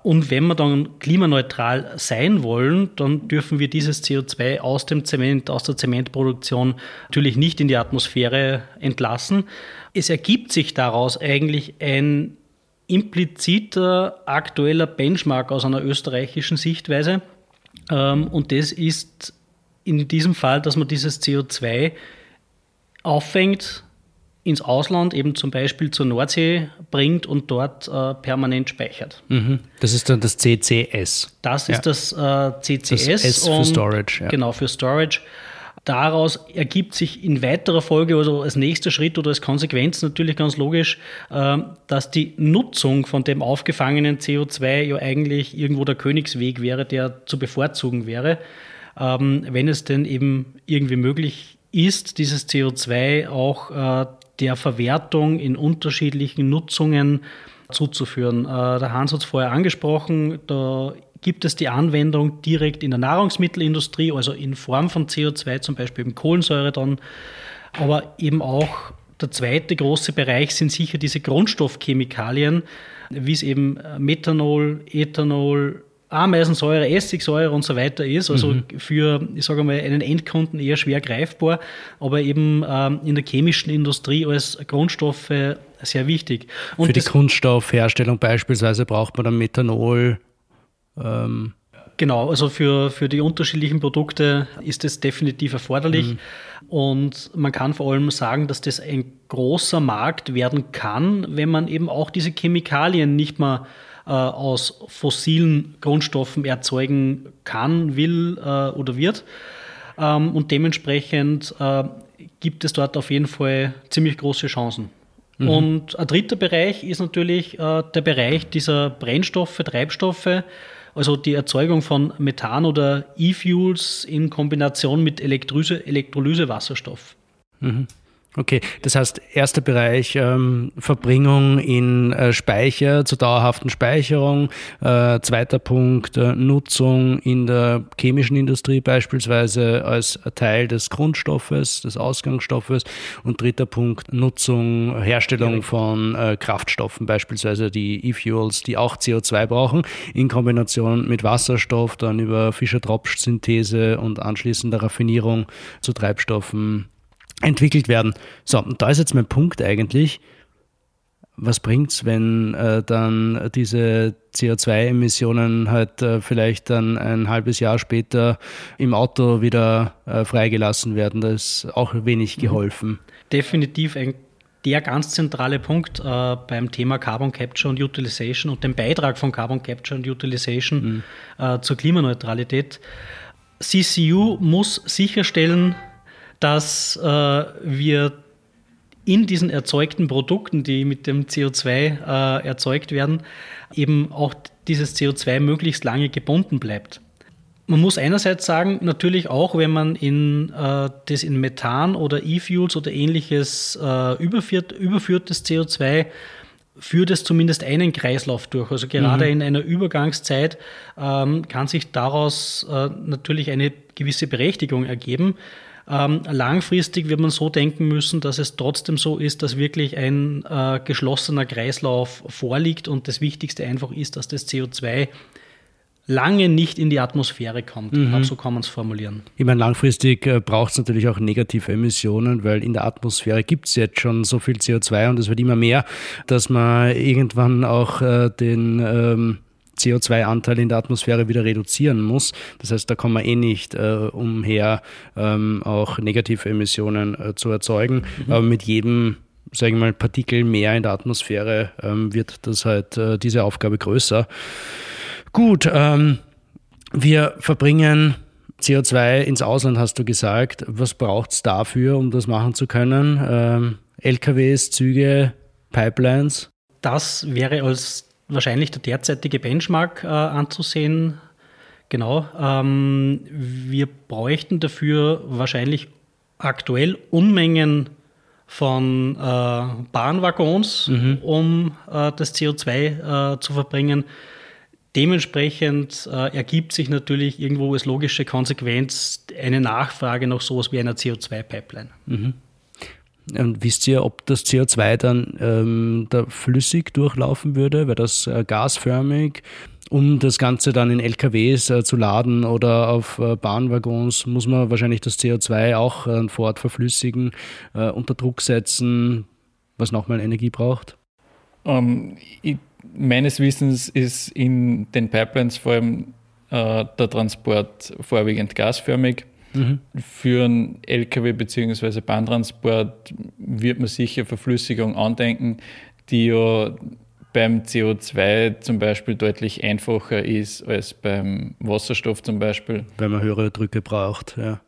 Und wenn wir dann klimaneutral sein wollen, dann dürfen wir dieses CO2 aus dem Zement, aus der Zementproduktion natürlich nicht in die Atmosphäre entlassen. Es ergibt sich daraus eigentlich ein impliziter aktueller Benchmark aus einer österreichischen Sichtweise. Ähm, und das ist in diesem Fall, dass man dieses CO2 auffängt, ins Ausland, eben zum Beispiel zur Nordsee bringt und dort äh, permanent speichert. Mhm. Das ist dann das CCS. Das ist das äh, CCS. Das S für Storage. Ja. Genau, für Storage. Daraus ergibt sich in weiterer Folge, also als nächster Schritt oder als Konsequenz natürlich ganz logisch, ähm, dass die Nutzung von dem aufgefangenen CO2 ja eigentlich irgendwo der Königsweg wäre, der zu bevorzugen wäre, ähm, wenn es denn eben irgendwie möglich ist, dieses CO2 auch äh, der Verwertung in unterschiedlichen Nutzungen zuzuführen. Äh, der Hans hat es vorher angesprochen, da gibt es die Anwendung direkt in der Nahrungsmittelindustrie, also in Form von CO2, zum Beispiel im Kohlensäure dann. Aber eben auch der zweite große Bereich sind sicher diese Grundstoffchemikalien, wie es eben Methanol, Ethanol, Ameisensäure, Essigsäure und so weiter ist. Also mhm. für, ich sage mal, einen Endkunden eher schwer greifbar, aber eben ähm, in der chemischen Industrie als Grundstoffe sehr wichtig. Und für die Kunststoffherstellung beispielsweise braucht man dann Methanol, ähm, Genau, also für, für die unterschiedlichen Produkte ist es definitiv erforderlich. Mhm. Und man kann vor allem sagen, dass das ein großer Markt werden kann, wenn man eben auch diese Chemikalien nicht mehr äh, aus fossilen Grundstoffen erzeugen kann, will äh, oder wird. Ähm, und dementsprechend äh, gibt es dort auf jeden Fall ziemlich große Chancen. Mhm. Und ein dritter Bereich ist natürlich äh, der Bereich dieser Brennstoffe, Treibstoffe, also die Erzeugung von Methan oder E-Fuels in Kombination mit Elektrolyse, Elektrolysewasserstoff. Mhm. Okay, das heißt, erster Bereich ähm, Verbringung in äh, Speicher zur dauerhaften Speicherung. Äh, zweiter Punkt äh, Nutzung in der chemischen Industrie beispielsweise als Teil des Grundstoffes, des Ausgangsstoffes. Und dritter Punkt Nutzung, Herstellung von äh, Kraftstoffen, beispielsweise die E-Fuels, die auch CO2 brauchen, in Kombination mit Wasserstoff, dann über Fischer-Tropsch-Synthese und anschließender Raffinierung zu Treibstoffen entwickelt werden. So, und da ist jetzt mein Punkt eigentlich, was bringt's, wenn äh, dann diese CO2-Emissionen halt äh, vielleicht dann ein halbes Jahr später im Auto wieder äh, freigelassen werden? Da ist auch wenig mhm. geholfen. Definitiv ein der ganz zentrale Punkt äh, beim Thema Carbon Capture und Utilization und dem Beitrag von Carbon Capture und Utilization mhm. äh, zur Klimaneutralität. CCU muss sicherstellen, dass äh, wir in diesen erzeugten Produkten, die mit dem CO2 äh, erzeugt werden, eben auch dieses CO2 möglichst lange gebunden bleibt. Man muss einerseits sagen, natürlich auch, wenn man in, äh, das in Methan oder E-Fuels oder ähnliches äh, überführt, überführtes CO2 führt es zumindest einen Kreislauf durch. Also gerade mhm. in einer Übergangszeit ähm, kann sich daraus äh, natürlich eine gewisse Berechtigung ergeben. Ähm, langfristig wird man so denken müssen, dass es trotzdem so ist, dass wirklich ein äh, geschlossener Kreislauf vorliegt und das Wichtigste einfach ist, dass das CO2 lange nicht in die Atmosphäre kommt. Mhm. Ich glaube, so kann man es formulieren. Ich meine, langfristig äh, braucht es natürlich auch negative Emissionen, weil in der Atmosphäre gibt es jetzt schon so viel CO2 und es wird immer mehr, dass man irgendwann auch äh, den ähm, CO2-Anteil in der Atmosphäre wieder reduzieren muss. Das heißt, da kommen wir eh nicht äh, umher, ähm, auch negative Emissionen äh, zu erzeugen. Mhm. Aber mit jedem sagen wir mal, Partikel mehr in der Atmosphäre ähm, wird das halt äh, diese Aufgabe größer. Gut, ähm, wir verbringen CO2 ins Ausland, hast du gesagt. Was braucht es dafür, um das machen zu können? Ähm, LKWs, Züge, Pipelines? Das wäre als wahrscheinlich der derzeitige Benchmark äh, anzusehen. Genau. Ähm, wir bräuchten dafür wahrscheinlich aktuell Unmengen von äh, Bahnwaggons, mhm. um äh, das CO2 äh, zu verbringen. Dementsprechend äh, ergibt sich natürlich irgendwo als logische Konsequenz eine Nachfrage nach sowas wie einer CO2-Pipeline. Mhm. Und wisst ihr, ob das CO2 dann ähm, da flüssig durchlaufen würde? Wäre das äh, gasförmig? Um das Ganze dann in LKWs äh, zu laden oder auf äh, Bahnwaggons, muss man wahrscheinlich das CO2 auch äh, vor Ort verflüssigen, äh, unter Druck setzen, was nochmal Energie braucht? Um, ähm, ich, meines Wissens ist in den Pipelines vor allem äh, der Transport vorwiegend gasförmig. Mhm. Für einen Lkw bzw. Bahntransport wird man sicher Verflüssigung andenken, die ja beim CO2 zum Beispiel deutlich einfacher ist als beim Wasserstoff zum Beispiel. Wenn man höhere Drücke braucht, ja.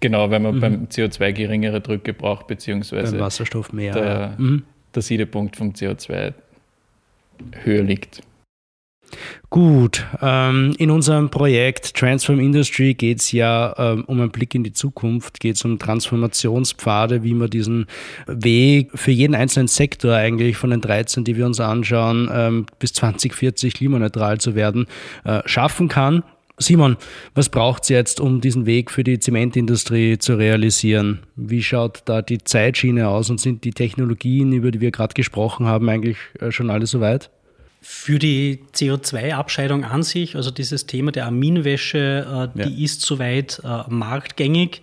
Genau, wenn man mhm. beim CO2 geringere Drücke braucht, beziehungsweise beim Wasserstoff mehr. Der, ja. mhm. der Siedepunkt vom CO2 höher liegt. Gut, ähm, in unserem Projekt Transform Industry geht es ja ähm, um einen Blick in die Zukunft, geht es um Transformationspfade, wie man diesen Weg für jeden einzelnen Sektor eigentlich von den 13, die wir uns anschauen, ähm, bis 2040 klimaneutral zu werden, äh, schaffen kann. Simon, was braucht es jetzt, um diesen Weg für die Zementindustrie zu realisieren? Wie schaut da die Zeitschiene aus und sind die Technologien, über die wir gerade gesprochen haben, eigentlich äh, schon alle soweit? Für die CO2-Abscheidung an sich, also dieses Thema der Aminwäsche, äh, die ja. ist soweit äh, marktgängig.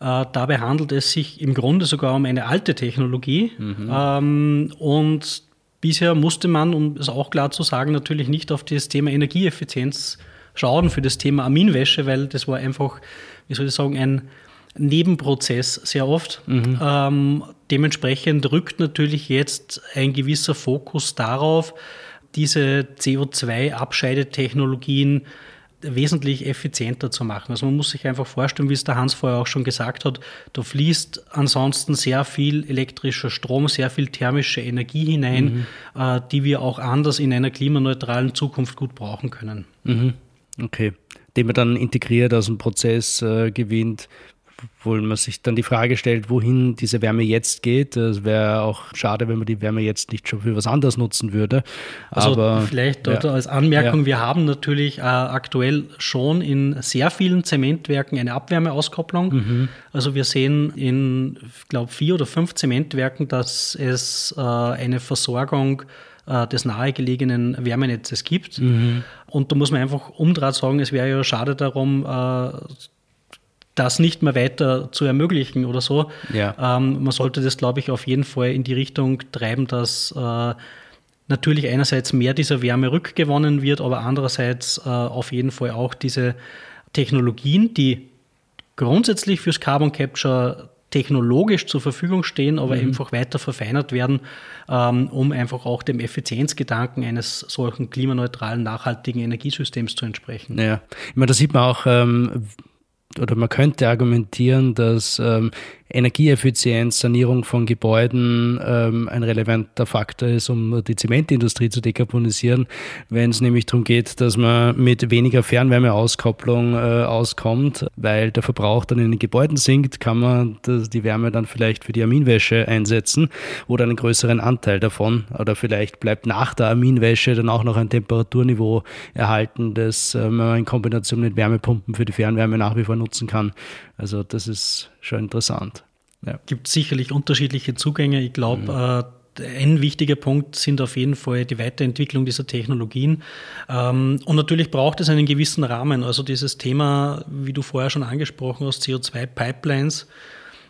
Äh, dabei handelt es sich im Grunde sogar um eine alte Technologie. Mhm. Ähm, und bisher musste man, um es auch klar zu sagen, natürlich nicht auf das Thema Energieeffizienz schauen für das Thema Aminwäsche, weil das war einfach, wie soll ich sagen, ein Nebenprozess sehr oft. Mhm. Ähm, dementsprechend rückt natürlich jetzt ein gewisser Fokus darauf, diese CO2-Abscheidetechnologien wesentlich effizienter zu machen. Also man muss sich einfach vorstellen, wie es der Hans vorher auch schon gesagt hat, da fließt ansonsten sehr viel elektrischer Strom, sehr viel thermische Energie hinein, mhm. äh, die wir auch anders in einer klimaneutralen Zukunft gut brauchen können. Mhm. Okay. Den man dann integriert aus dem Prozess äh, gewinnt, wo man sich dann die Frage stellt, wohin diese Wärme jetzt geht. Es wäre auch schade, wenn man die Wärme jetzt nicht schon für was anderes nutzen würde. Also Aber, vielleicht dort ja. als Anmerkung, ja. wir haben natürlich äh, aktuell schon in sehr vielen Zementwerken eine Abwärmeauskopplung. Mhm. Also wir sehen in, ich glaube, vier oder fünf Zementwerken, dass es äh, eine Versorgung äh, des nahegelegenen Wärmenetzes gibt. Mhm. Und da muss man einfach umdraht sagen, es wäre ja schade darum, äh, das nicht mehr weiter zu ermöglichen oder so. Ja. Ähm, man sollte das, glaube ich, auf jeden Fall in die Richtung treiben, dass äh, natürlich einerseits mehr dieser Wärme rückgewonnen wird, aber andererseits äh, auf jeden Fall auch diese Technologien, die grundsätzlich fürs Carbon Capture technologisch zur Verfügung stehen, aber mhm. einfach weiter verfeinert werden, ähm, um einfach auch dem Effizienzgedanken eines solchen klimaneutralen, nachhaltigen Energiesystems zu entsprechen. Ja, ich meine, da sieht man auch, ähm, oder man könnte argumentieren, dass ähm, Energieeffizienz, Sanierung von Gebäuden ähm, ein relevanter Faktor ist, um die Zementindustrie zu dekarbonisieren, wenn es nämlich darum geht, dass man mit weniger Fernwärmeauskopplung äh, auskommt, weil der Verbrauch dann in den Gebäuden sinkt, kann man das, die Wärme dann vielleicht für die Aminwäsche einsetzen oder einen größeren Anteil davon. Oder vielleicht bleibt nach der Aminwäsche dann auch noch ein Temperaturniveau erhalten, das äh, man in Kombination mit Wärmepumpen für die Fernwärme nach wie vor nutzen kann. Also das ist schon interessant. Ja. Gibt sicherlich unterschiedliche Zugänge. Ich glaube, mhm. äh, ein wichtiger Punkt sind auf jeden Fall die Weiterentwicklung dieser Technologien. Ähm, und natürlich braucht es einen gewissen Rahmen. Also dieses Thema, wie du vorher schon angesprochen hast, CO2-Pipelines,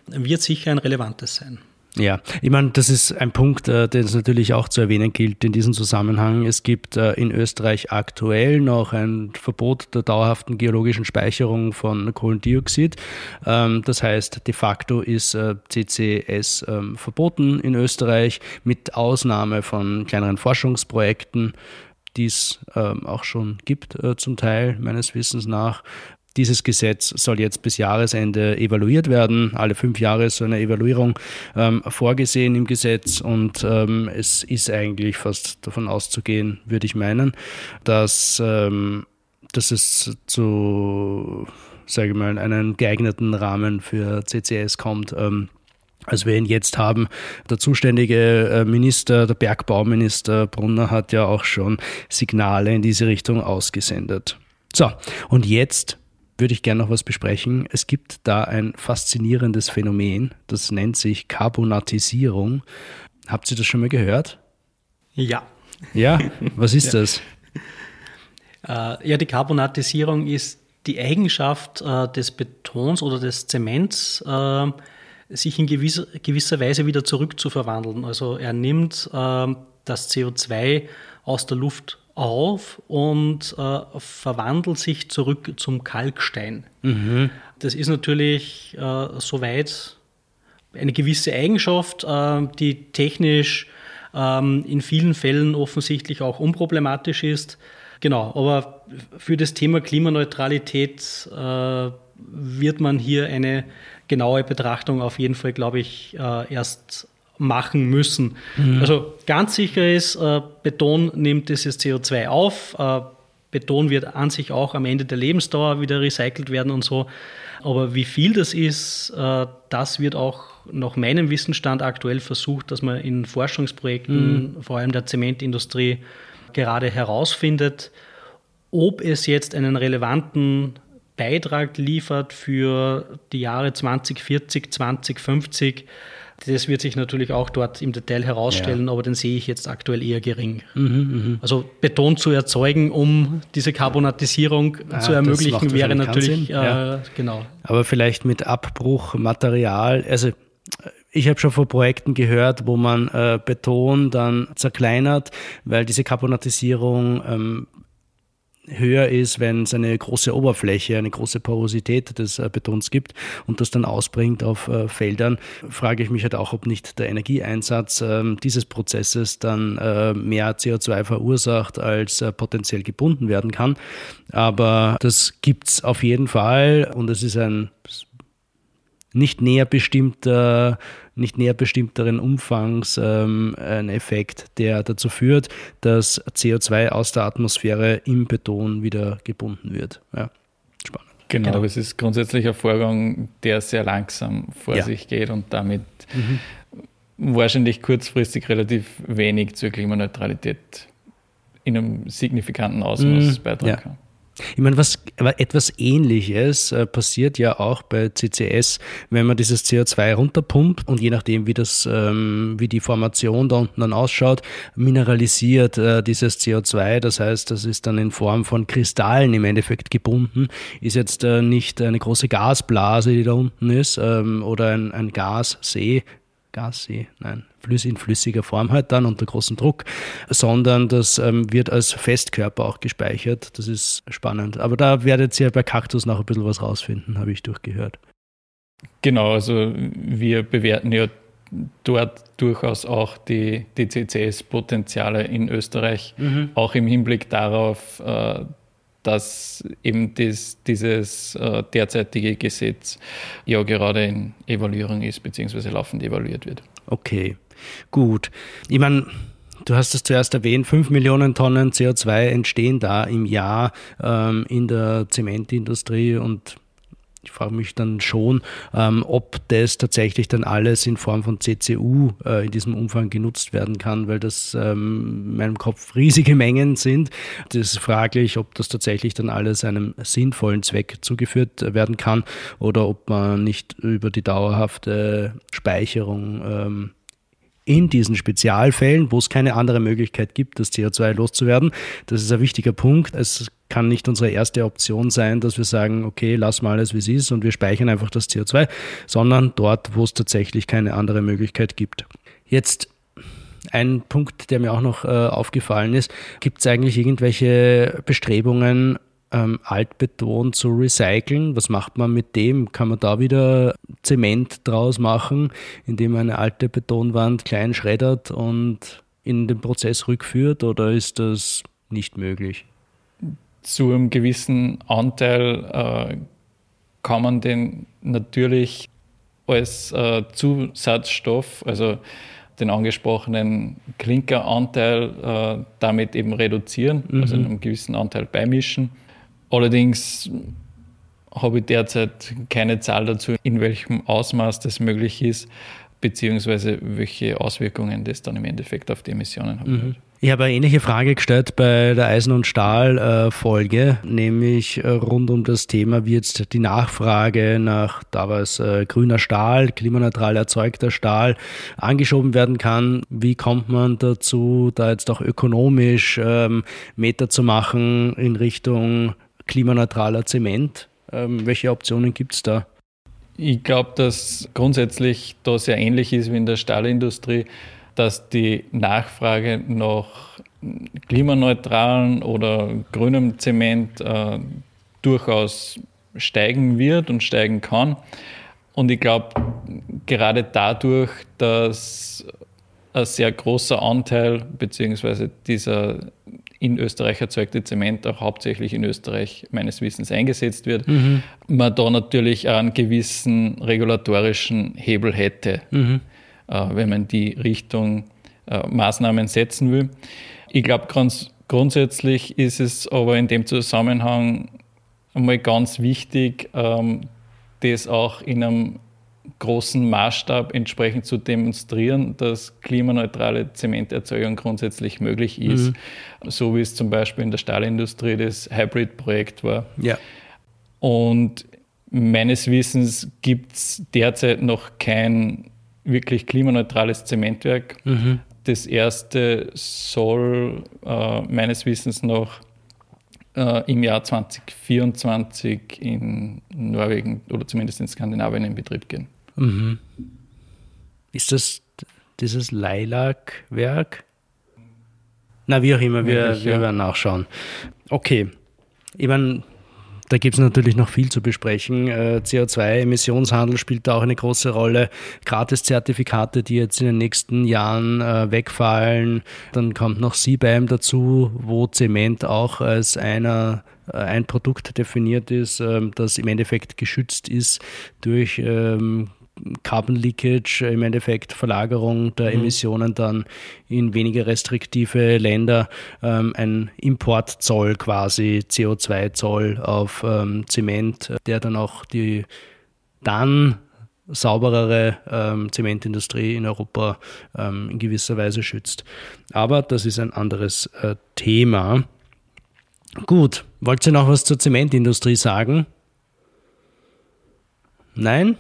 wird sicher ein relevantes sein. Ja, ich meine, das ist ein Punkt, äh, den es natürlich auch zu erwähnen gilt in diesem Zusammenhang. Es gibt äh, in Österreich aktuell noch ein Verbot der dauerhaften geologischen Speicherung von Kohlendioxid. Ähm, das heißt, de facto ist äh, CCS ähm, verboten in Österreich mit Ausnahme von kleineren Forschungsprojekten die es ähm, auch schon gibt, äh, zum Teil meines Wissens nach. Dieses Gesetz soll jetzt bis Jahresende evaluiert werden. Alle fünf Jahre ist so eine Evaluierung ähm, vorgesehen im Gesetz und ähm, es ist eigentlich fast davon auszugehen, würde ich meinen, dass, ähm, dass es zu, sage ich mal, einen geeigneten Rahmen für CCS kommt. Ähm, als wir ihn jetzt haben. Der zuständige äh, Minister, der Bergbauminister Brunner hat ja auch schon Signale in diese Richtung ausgesendet. So, und jetzt würde ich gerne noch was besprechen. Es gibt da ein faszinierendes Phänomen, das nennt sich Carbonatisierung. Habt ihr das schon mal gehört? Ja. Ja, was ist ja. das? Äh, ja, die Carbonatisierung ist die Eigenschaft äh, des Betons oder des Zements, äh, sich in gewisser, gewisser Weise wieder zurückzuverwandeln. Also er nimmt das CO2 aus der Luft auf und äh, verwandelt sich zurück zum Kalkstein. Mhm. Das ist natürlich äh, soweit eine gewisse Eigenschaft, äh, die technisch ähm, in vielen Fällen offensichtlich auch unproblematisch ist. Genau, aber für das Thema Klimaneutralität äh, wird man hier eine genaue Betrachtung auf jeden Fall, glaube ich, äh, erst machen müssen. Mhm. Also ganz sicher ist, äh, Beton nimmt dieses CO2 auf. Äh, Beton wird an sich auch am Ende der Lebensdauer wieder recycelt werden und so. Aber wie viel das ist, äh, das wird auch nach meinem Wissensstand aktuell versucht, dass man in Forschungsprojekten, mhm. vor allem der Zementindustrie, gerade herausfindet, ob es jetzt einen relevanten Beitrag liefert für die Jahre 2040, 2050 das wird sich natürlich auch dort im Detail herausstellen, ja. aber den sehe ich jetzt aktuell eher gering. Mhm, mh. Also Beton zu erzeugen, um diese Karbonatisierung ja, zu ermöglichen, wäre natürlich äh, ja. genau. Aber vielleicht mit Abbruchmaterial, also ich habe schon von Projekten gehört, wo man äh, Beton dann zerkleinert, weil diese Karbonatisierung ähm, höher ist, wenn es eine große Oberfläche, eine große Porosität des äh, Betons gibt und das dann ausbringt auf äh, Feldern, frage ich mich halt auch, ob nicht der Energieeinsatz ähm, dieses Prozesses dann äh, mehr CO2 verursacht, als potenziell gebunden werden kann. Aber das gibt es auf jeden Fall und es ist ein nicht näher bestimmter, nicht näher bestimmteren Umfangs ähm, ein Effekt, der dazu führt, dass CO2 aus der Atmosphäre im Beton wieder gebunden wird. Ja, spannend. Genau, genau. aber es ist grundsätzlich ein Vorgang, der sehr langsam vor ja. sich geht und damit mhm. wahrscheinlich kurzfristig relativ wenig zur Klimaneutralität in einem signifikanten Ausmaß mhm. beitragen ja. Ich meine, was etwas Ähnliches äh, passiert ja auch bei CCS, wenn man dieses CO2 runterpumpt und je nachdem, wie das, ähm, wie die Formation da unten dann ausschaut, mineralisiert äh, dieses CO2. Das heißt, das ist dann in Form von Kristallen im Endeffekt gebunden. Ist jetzt äh, nicht eine große Gasblase, die da unten ist, ähm, oder ein, ein Gassee, Gassee, nein, in flüssiger Form halt dann unter großem Druck, sondern das ähm, wird als Festkörper auch gespeichert. Das ist spannend. Aber da werdet ihr bei Kaktus noch ein bisschen was rausfinden, habe ich durchgehört. Genau, also wir bewerten ja dort durchaus auch die, die CCS-Potenziale in Österreich, mhm. auch im Hinblick darauf, äh, dass eben das, dieses äh, derzeitige Gesetz ja gerade in Evaluierung ist, beziehungsweise laufend evaluiert wird. Okay, gut. Ich meine, Du hast es zuerst erwähnt, 5 Millionen Tonnen CO2 entstehen da im Jahr ähm, in der Zementindustrie und ich frage mich dann schon, ähm, ob das tatsächlich dann alles in Form von CCU äh, in diesem Umfang genutzt werden kann, weil das ähm, in meinem Kopf riesige Mengen sind. Das ist fraglich, ob das tatsächlich dann alles einem sinnvollen Zweck zugeführt werden kann oder ob man nicht über die dauerhafte Speicherung ähm, in diesen Spezialfällen, wo es keine andere Möglichkeit gibt, das CO2 loszuwerden. Das ist ein wichtiger Punkt. Es kann nicht unsere erste Option sein, dass wir sagen, okay, lass mal alles, wie es ist und wir speichern einfach das CO2, sondern dort, wo es tatsächlich keine andere Möglichkeit gibt. Jetzt ein Punkt, der mir auch noch äh, aufgefallen ist, gibt es eigentlich irgendwelche Bestrebungen, ähm, Altbeton zu recyceln. Was macht man mit dem? Kann man da wieder Zement draus machen, indem man eine alte Betonwand klein schreddert und in den Prozess rückführt oder ist das nicht möglich? Zu einem gewissen Anteil äh, kann man den natürlich als äh, Zusatzstoff, also den angesprochenen Klinkeranteil, äh, damit eben reduzieren, also mhm. also einen gewissen Anteil beimischen Allerdings habe ich derzeit keine Zahl dazu, in welchem Ausmaß das möglich ist, beziehungsweise welche Auswirkungen das dann im Endeffekt auf die Emissionen haben mhm. Ich habe eine ähnliche Frage gestellt bei der Eisen- und Stahl-Folge, nämlich äh, rund um das Thema, wie jetzt die Nachfrage nach, da war es äh, grüner Stahl, klimaneutral erzeugter Stahl, angeschoben werden kann. Wie kommt man dazu, da jetzt auch ökonomisch ähm, Meter zu machen in Richtung klimaneutraler Zement. Ähm, welche Optionen gibt es da? Ich glaube, dass grundsätzlich da sehr ähnlich ist wie in der Stahlindustrie, dass die Nachfrage nach klimaneutralen oder grünem Zement äh, durchaus steigen wird und steigen kann. Und ich glaube, gerade dadurch, dass ein sehr großer Anteil beziehungsweise dieser in Österreich erzeugte Zement auch hauptsächlich in Österreich meines Wissens eingesetzt wird, mhm. man da natürlich einen gewissen regulatorischen Hebel hätte, mhm. äh, wenn man die Richtung äh, Maßnahmen setzen will. Ich glaube, ganz grundsätzlich ist es aber in dem Zusammenhang einmal ganz wichtig, ähm, das auch in einem großen Maßstab entsprechend zu demonstrieren, dass klimaneutrale Zementerzeugung grundsätzlich möglich ist, mhm. so wie es zum Beispiel in der Stahlindustrie das Hybrid-Projekt war. Ja. Und meines Wissens gibt es derzeit noch kein wirklich klimaneutrales Zementwerk. Mhm. Das erste soll äh, meines Wissens noch äh, im Jahr 2024 in Norwegen oder zumindest in Skandinavien in Betrieb gehen. Mhm. Ist das dieses Lilac-Werk? Na, wie auch immer, wir, Wirklich, wir ja. werden nachschauen. Okay. Ich meine, da gibt es natürlich noch viel zu besprechen. Äh, CO2-Emissionshandel spielt da auch eine große Rolle. Gratiszertifikate, die jetzt in den nächsten Jahren äh, wegfallen. Dann kommt noch CBAM dazu, wo Zement auch als einer äh, ein Produkt definiert ist, ähm, das im Endeffekt geschützt ist durch ähm, Carbon Leakage, im Endeffekt Verlagerung der mhm. Emissionen dann in weniger restriktive Länder, ähm, ein Importzoll quasi, CO2-Zoll auf ähm, Zement, der dann auch die dann sauberere ähm, Zementindustrie in Europa ähm, in gewisser Weise schützt. Aber das ist ein anderes äh, Thema. Gut, wollt ihr noch was zur Zementindustrie sagen? Nein?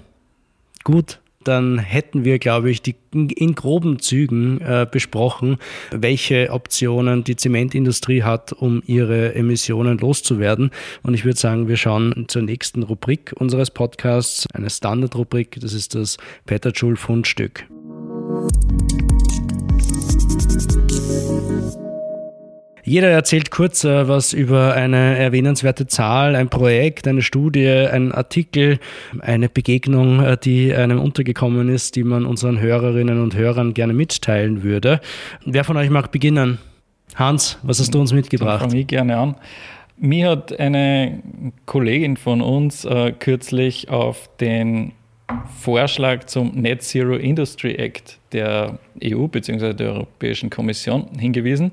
Gut, dann hätten wir, glaube ich, die, in groben Zügen äh, besprochen, welche Optionen die Zementindustrie hat, um ihre Emissionen loszuwerden. Und ich würde sagen, wir schauen zur nächsten Rubrik unseres Podcasts, eine Standardrubrik, das ist das Petterschul Fundstück. Jeder erzählt kurz äh, was über eine erwähnenswerte Zahl, ein Projekt, eine Studie, ein Artikel, eine Begegnung, äh, die einem untergekommen ist, die man unseren Hörerinnen und Hörern gerne mitteilen würde. Wer von euch mag beginnen? Hans, was hast du uns mitgebracht? Fange ich gerne an. Mir hat eine Kollegin von uns äh, kürzlich auf den Vorschlag zum Net Zero Industry Act der EU bzw. der Europäischen Kommission hingewiesen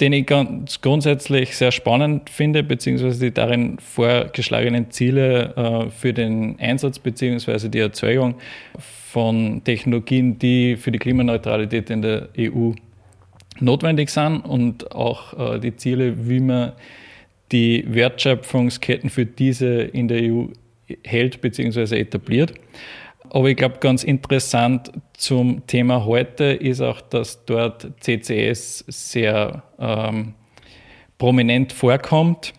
den ich ganz grundsätzlich sehr spannend finde, beziehungsweise die darin vorgeschlagenen Ziele äh, für den Einsatz beziehungsweise die Erzeugung von Technologien, die für die Klimaneutralität in der EU notwendig sind und auch äh, die Ziele, wie man die Wertschöpfungsketten für diese in der EU hält bzw. etabliert. Aber ich glaube, ganz interessant zum Thema heute ist auch, dass dort CCS sehr ähm, prominent vorkommt,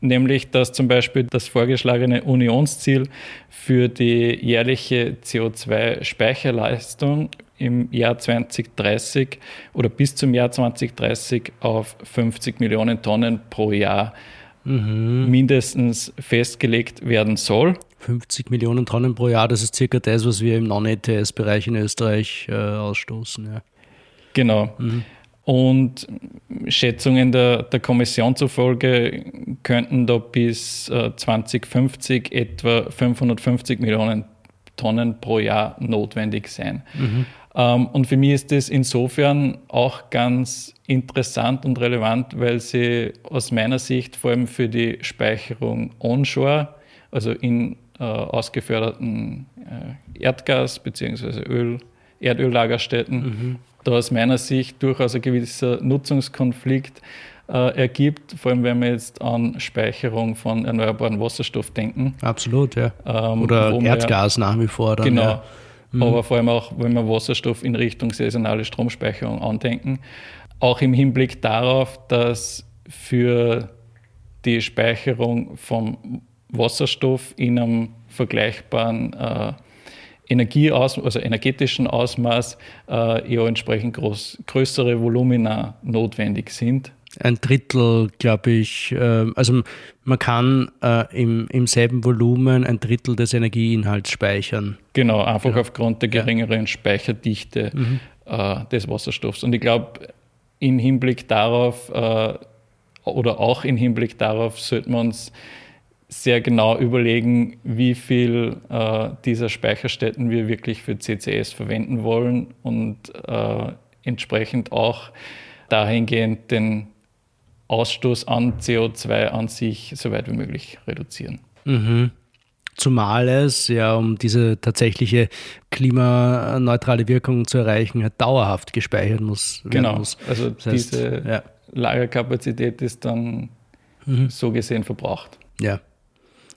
nämlich dass zum Beispiel das vorgeschlagene Unionsziel für die jährliche CO2-Speicherleistung im Jahr 2030 oder bis zum Jahr 2030 auf 50 Millionen Tonnen pro Jahr mhm. mindestens festgelegt werden soll. 50 Millionen Tonnen pro Jahr, das ist circa das, was wir im Non-ETS-Bereich in Österreich äh, ausstoßen. Ja. Genau. Mhm. Und Schätzungen der, der Kommission zufolge könnten da bis äh, 2050 etwa 550 Millionen Tonnen pro Jahr notwendig sein. Mhm. Ähm, und für mich ist das insofern auch ganz interessant und relevant, weil sie aus meiner Sicht vor allem für die Speicherung onshore, also in äh, ausgeförderten äh, Erdgas- bzw. Öl, Erdöllagerstätten, mhm. da aus meiner Sicht durchaus ein gewisser Nutzungskonflikt äh, ergibt, vor allem wenn wir jetzt an Speicherung von erneuerbaren Wasserstoff denken. Absolut, ja. Ähm, Oder Erdgas wir, nach wie vor. Dann, genau. Ja. Mhm. Aber vor allem auch, wenn wir Wasserstoff in Richtung saisonale Stromspeicherung andenken, auch im Hinblick darauf, dass für die Speicherung vom Wasserstoff in einem vergleichbaren äh, Energieaus also energetischen Ausmaß äh, ja entsprechend groß, größere Volumina notwendig sind. Ein Drittel, glaube ich, äh, also man kann äh, im, im selben Volumen ein Drittel des Energieinhalts speichern. Genau, einfach genau. aufgrund der geringeren. Speicherdichte mhm. Äh, des Wasserstoffs. Und ich glaube, im Hinblick darauf äh, oder auch im Hinblick darauf sollten wir uns sehr genau überlegen, wie viel äh, dieser Speicherstätten wir wirklich für CCS verwenden wollen und äh, entsprechend auch dahingehend den Ausstoß an CO2 an sich so weit wie möglich reduzieren. Mhm. Zumal es ja, um diese tatsächliche klimaneutrale Wirkung zu erreichen, dauerhaft gespeichert muss. Genau, muss. also das heißt, diese ja. Lagerkapazität ist dann mhm. so gesehen verbraucht. Ja.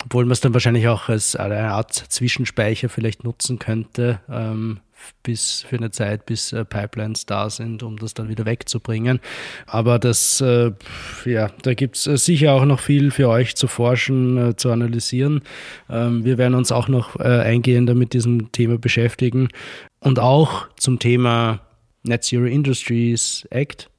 Obwohl man es dann wahrscheinlich auch als eine Art Zwischenspeicher vielleicht nutzen könnte, ähm, bis für eine Zeit, bis äh, Pipelines da sind, um das dann wieder wegzubringen. Aber das, äh, ja, da gibt es äh, sicher auch noch viel für euch zu forschen, äh, zu analysieren. Ähm, wir werden uns auch noch äh, eingehender mit diesem Thema beschäftigen und auch zum Thema Net Zero Industries Act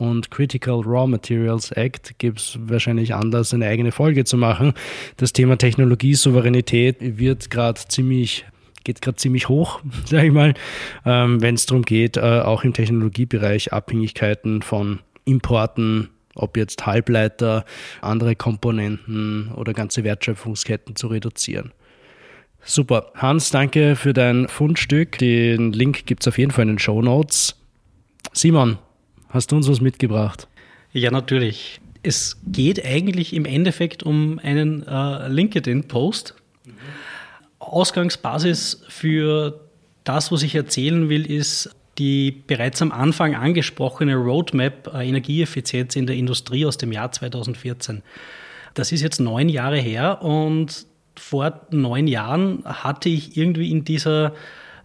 und Critical Raw Materials Act gibt es wahrscheinlich anders, eine eigene Folge zu machen. Das Thema Technologiesouveränität wird gerade ziemlich geht gerade ziemlich hoch, sage ich mal, ähm, wenn es darum geht, äh, auch im Technologiebereich Abhängigkeiten von Importen, ob jetzt Halbleiter, andere Komponenten oder ganze Wertschöpfungsketten zu reduzieren. Super. Hans, danke für dein Fundstück. Den Link gibt es auf jeden Fall in den Show Notes. Simon, Hast du uns was mitgebracht? Ja, natürlich. Es geht eigentlich im Endeffekt um einen äh, LinkedIn-Post. Ausgangsbasis für das, was ich erzählen will, ist die bereits am Anfang angesprochene Roadmap äh, Energieeffizienz in der Industrie aus dem Jahr 2014. Das ist jetzt neun Jahre her und vor neun Jahren hatte ich irgendwie in dieser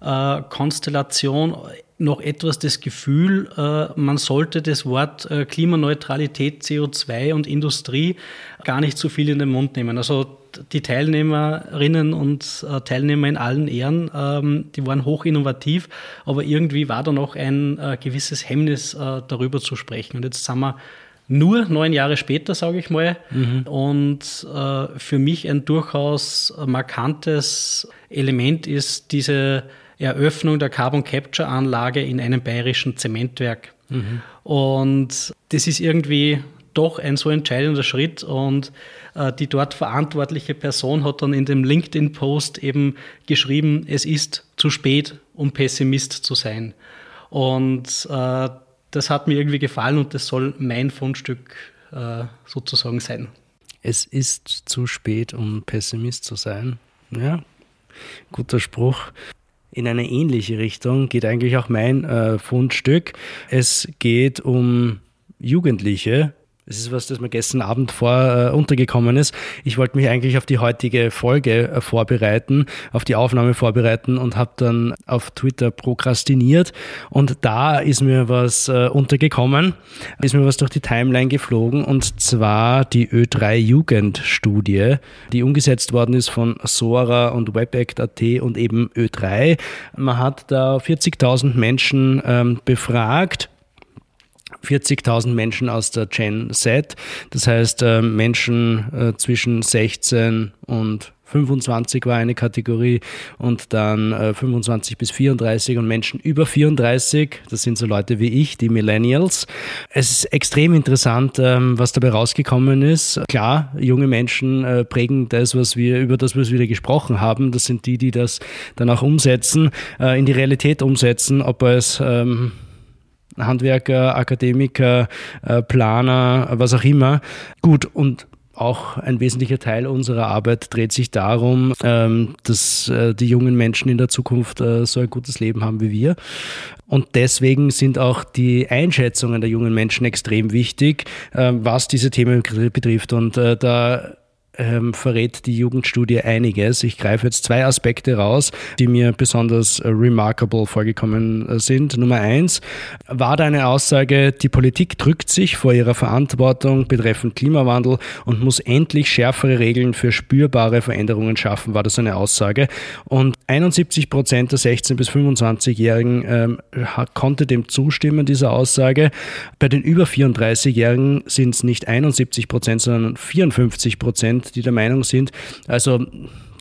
äh, Konstellation noch etwas das Gefühl, äh, man sollte das Wort äh, Klimaneutralität, CO2 und Industrie gar nicht zu viel in den Mund nehmen. Also die Teilnehmerinnen und äh, Teilnehmer in allen Ehren, ähm, die waren hoch innovativ, aber irgendwie war da noch ein gewisses Hemmnis, darüber zu sprechen. Und jetzt sind wir nur neun Jahre später, sage ich mal. Mhm. Und für mich ein durchaus markantes Element ist diese Eröffnung der Carbon Capture Anlage in einem bayerischen Zementwerk. Mhm. Und das ist irgendwie doch ein so entscheidender Schritt und äh, die dort verantwortliche Person hat dann in dem LinkedIn-Post eben geschrieben, es ist zu spät, um Pessimist zu sein. Und äh, das hat mir irgendwie gefallen und das soll mein Fundstück äh, sozusagen sein. Es ist zu spät, um Pessimist zu sein. Ja, guter Spruch. In eine ähnliche Richtung geht eigentlich auch mein äh, Fundstück. Es geht um Jugendliche, das ist was, das mir gestern Abend vor äh, untergekommen ist. Ich wollte mich eigentlich auf die heutige Folge äh, vorbereiten, auf die Aufnahme vorbereiten und habe dann auf Twitter prokrastiniert. Und da ist mir was äh, untergekommen, ist mir was durch die Timeline geflogen und zwar die Ö3 Jugendstudie, die umgesetzt worden ist von Sora und WebAct.at und eben Ö3. Man hat da 40.000 Menschen ähm, befragt 40.000 Menschen aus der Gen Z, das heißt äh, Menschen äh, zwischen 16 und 25 war eine Kategorie und dann äh, 25 bis 34 und Menschen über 34, das sind so Leute wie ich, die Millennials. Es ist extrem interessant, ähm, was dabei rausgekommen ist. Klar, junge Menschen äh, prägen das, was wir über das, was wir da gesprochen haben. Das sind die, die das dann auch umsetzen, äh, in die Realität umsetzen, ob es ähm, Handwerker, Akademiker, äh, Planer, was auch immer. Gut, und auch ein wesentlicher Teil unserer Arbeit dreht sich darum, ähm, dass äh, die jungen Menschen in der Zukunft äh, so ein gutes Leben haben wie wir. Und deswegen sind auch die Einschätzungen der jungen Menschen extrem wichtig, was diese Themen betrifft. Und da ähm, verrät die Jugendstudie einiges. Ich greife jetzt zwei Aspekte raus, die mir besonders remarkable vorgekommen äh, sind. Nummer eins war da eine Aussage, die Politik drückt sich vor ihrer Verantwortung betreffend Klimawandel und muss endlich schärfere Regeln für spürbare Veränderungen schaffen, war das eine Aussage. Und 71 Prozent der 16- bis 25-Jährigen ähm, konnte dem zustimmen, dieser Aussage. Bei den über 34-Jährigen sind es nicht 71 Prozent, sondern 54 Prozent die der Meinung sind, also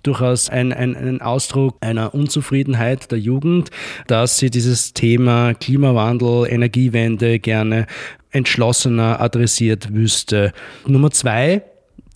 durchaus ein, ein, ein Ausdruck einer Unzufriedenheit der Jugend, dass sie dieses Thema Klimawandel, Energiewende gerne entschlossener adressiert wüsste. Nummer zwei,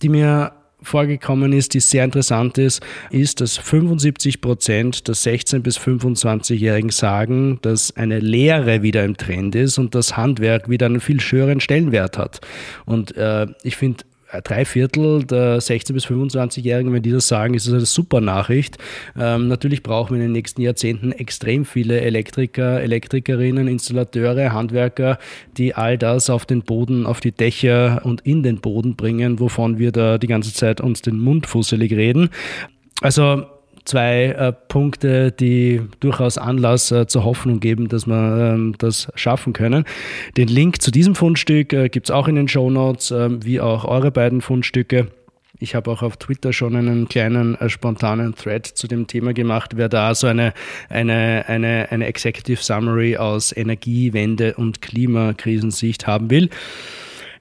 die mir vorgekommen ist, die sehr interessant ist, ist, dass 75 Prozent der 16- bis 25-Jährigen sagen, dass eine Lehre wieder im Trend ist und das Handwerk wieder einen viel höheren Stellenwert hat. Und äh, ich finde, drei Viertel der 16- bis 25-Jährigen, wenn die das sagen, ist das eine super Nachricht. Ähm, natürlich brauchen wir in den nächsten Jahrzehnten extrem viele Elektriker, Elektrikerinnen, Installateure, Handwerker, die all das auf den Boden, auf die Dächer und in den Boden bringen, wovon wir da die ganze Zeit uns den Mund fusselig reden. Also zwei äh, Punkte, die durchaus Anlass äh, zur Hoffnung geben, dass wir ähm, das schaffen können. Den Link zu diesem Fundstück äh, gibt es auch in den Show Notes, ähm, wie auch eure beiden Fundstücke. Ich habe auch auf Twitter schon einen kleinen äh, spontanen Thread zu dem Thema gemacht. Wer da so eine, eine, eine, eine Executive Summary aus Energiewende und Klimakrisensicht haben will.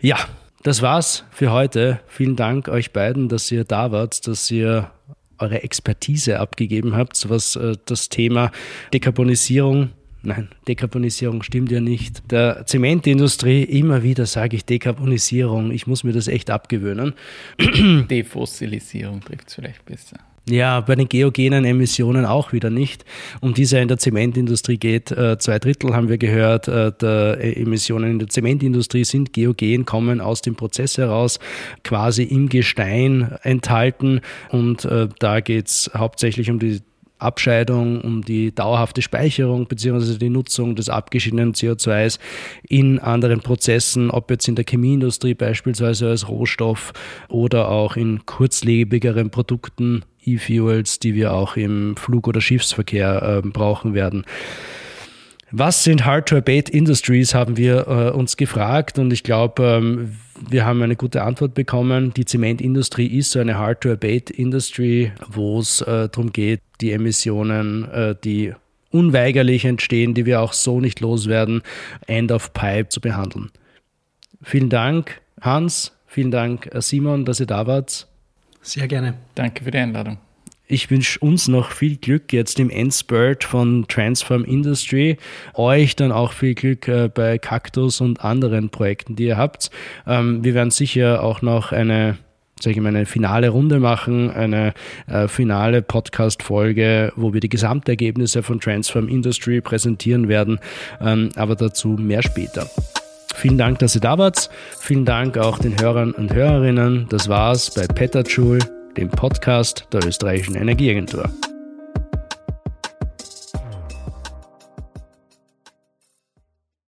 Ja, das war's für heute. Vielen Dank euch beiden, dass ihr da wart, dass ihr eure Expertise abgegeben habt, was äh, das Thema Dekarbonisierung Nein, Dekarbonisierung stimmt ja nicht. Der Zementindustrie, immer wieder sage ich Dekarbonisierung. Ich muss mir das echt abgewöhnen. Defossilisierung trifft es vielleicht besser. Ja, bei den geogenen Emissionen auch wieder nicht. Um die es ja in der Zementindustrie geht, äh, zwei Drittel haben wir gehört, äh, der Emissionen in der Zementindustrie sind geogen, kommen aus dem Prozess heraus, quasi im Gestein enthalten. Und äh, da geht es hauptsächlich um die Abscheidung, um die dauerhafte Speicherung bzw. die Nutzung des abgeschiedenen CO2s in anderen Prozessen, ob jetzt in der Chemieindustrie beispielsweise als Rohstoff oder auch in kurzlebigeren Produkten, E-Fuels, die wir auch im Flug- oder Schiffsverkehr äh, brauchen werden. Was sind Hard-to-Abate Industries, haben wir äh, uns gefragt und ich glaube, ähm, wir haben eine gute Antwort bekommen. Die Zementindustrie ist so eine Hard-to-Abate Industry, wo es äh, darum geht, die Emissionen, äh, die unweigerlich entstehen, die wir auch so nicht loswerden, End of Pipe zu behandeln. Vielen Dank, Hans. Vielen Dank, äh, Simon, dass ihr da wart. Sehr gerne. Danke für die Einladung. Ich wünsche uns noch viel Glück jetzt im Endspurt von Transform Industry. Euch dann auch viel Glück äh, bei Cactus und anderen Projekten, die ihr habt. Ähm, wir werden sicher auch noch eine sage ich mal, eine finale Runde machen, eine äh, finale Podcast-Folge, wo wir die Gesamtergebnisse von Transform Industry präsentieren werden, ähm, aber dazu mehr später. Vielen Dank, dass ihr da wart. Vielen Dank auch den Hörern und Hörerinnen. Das war's bei Petajoule dem Podcast der österreichischen Energieagentur.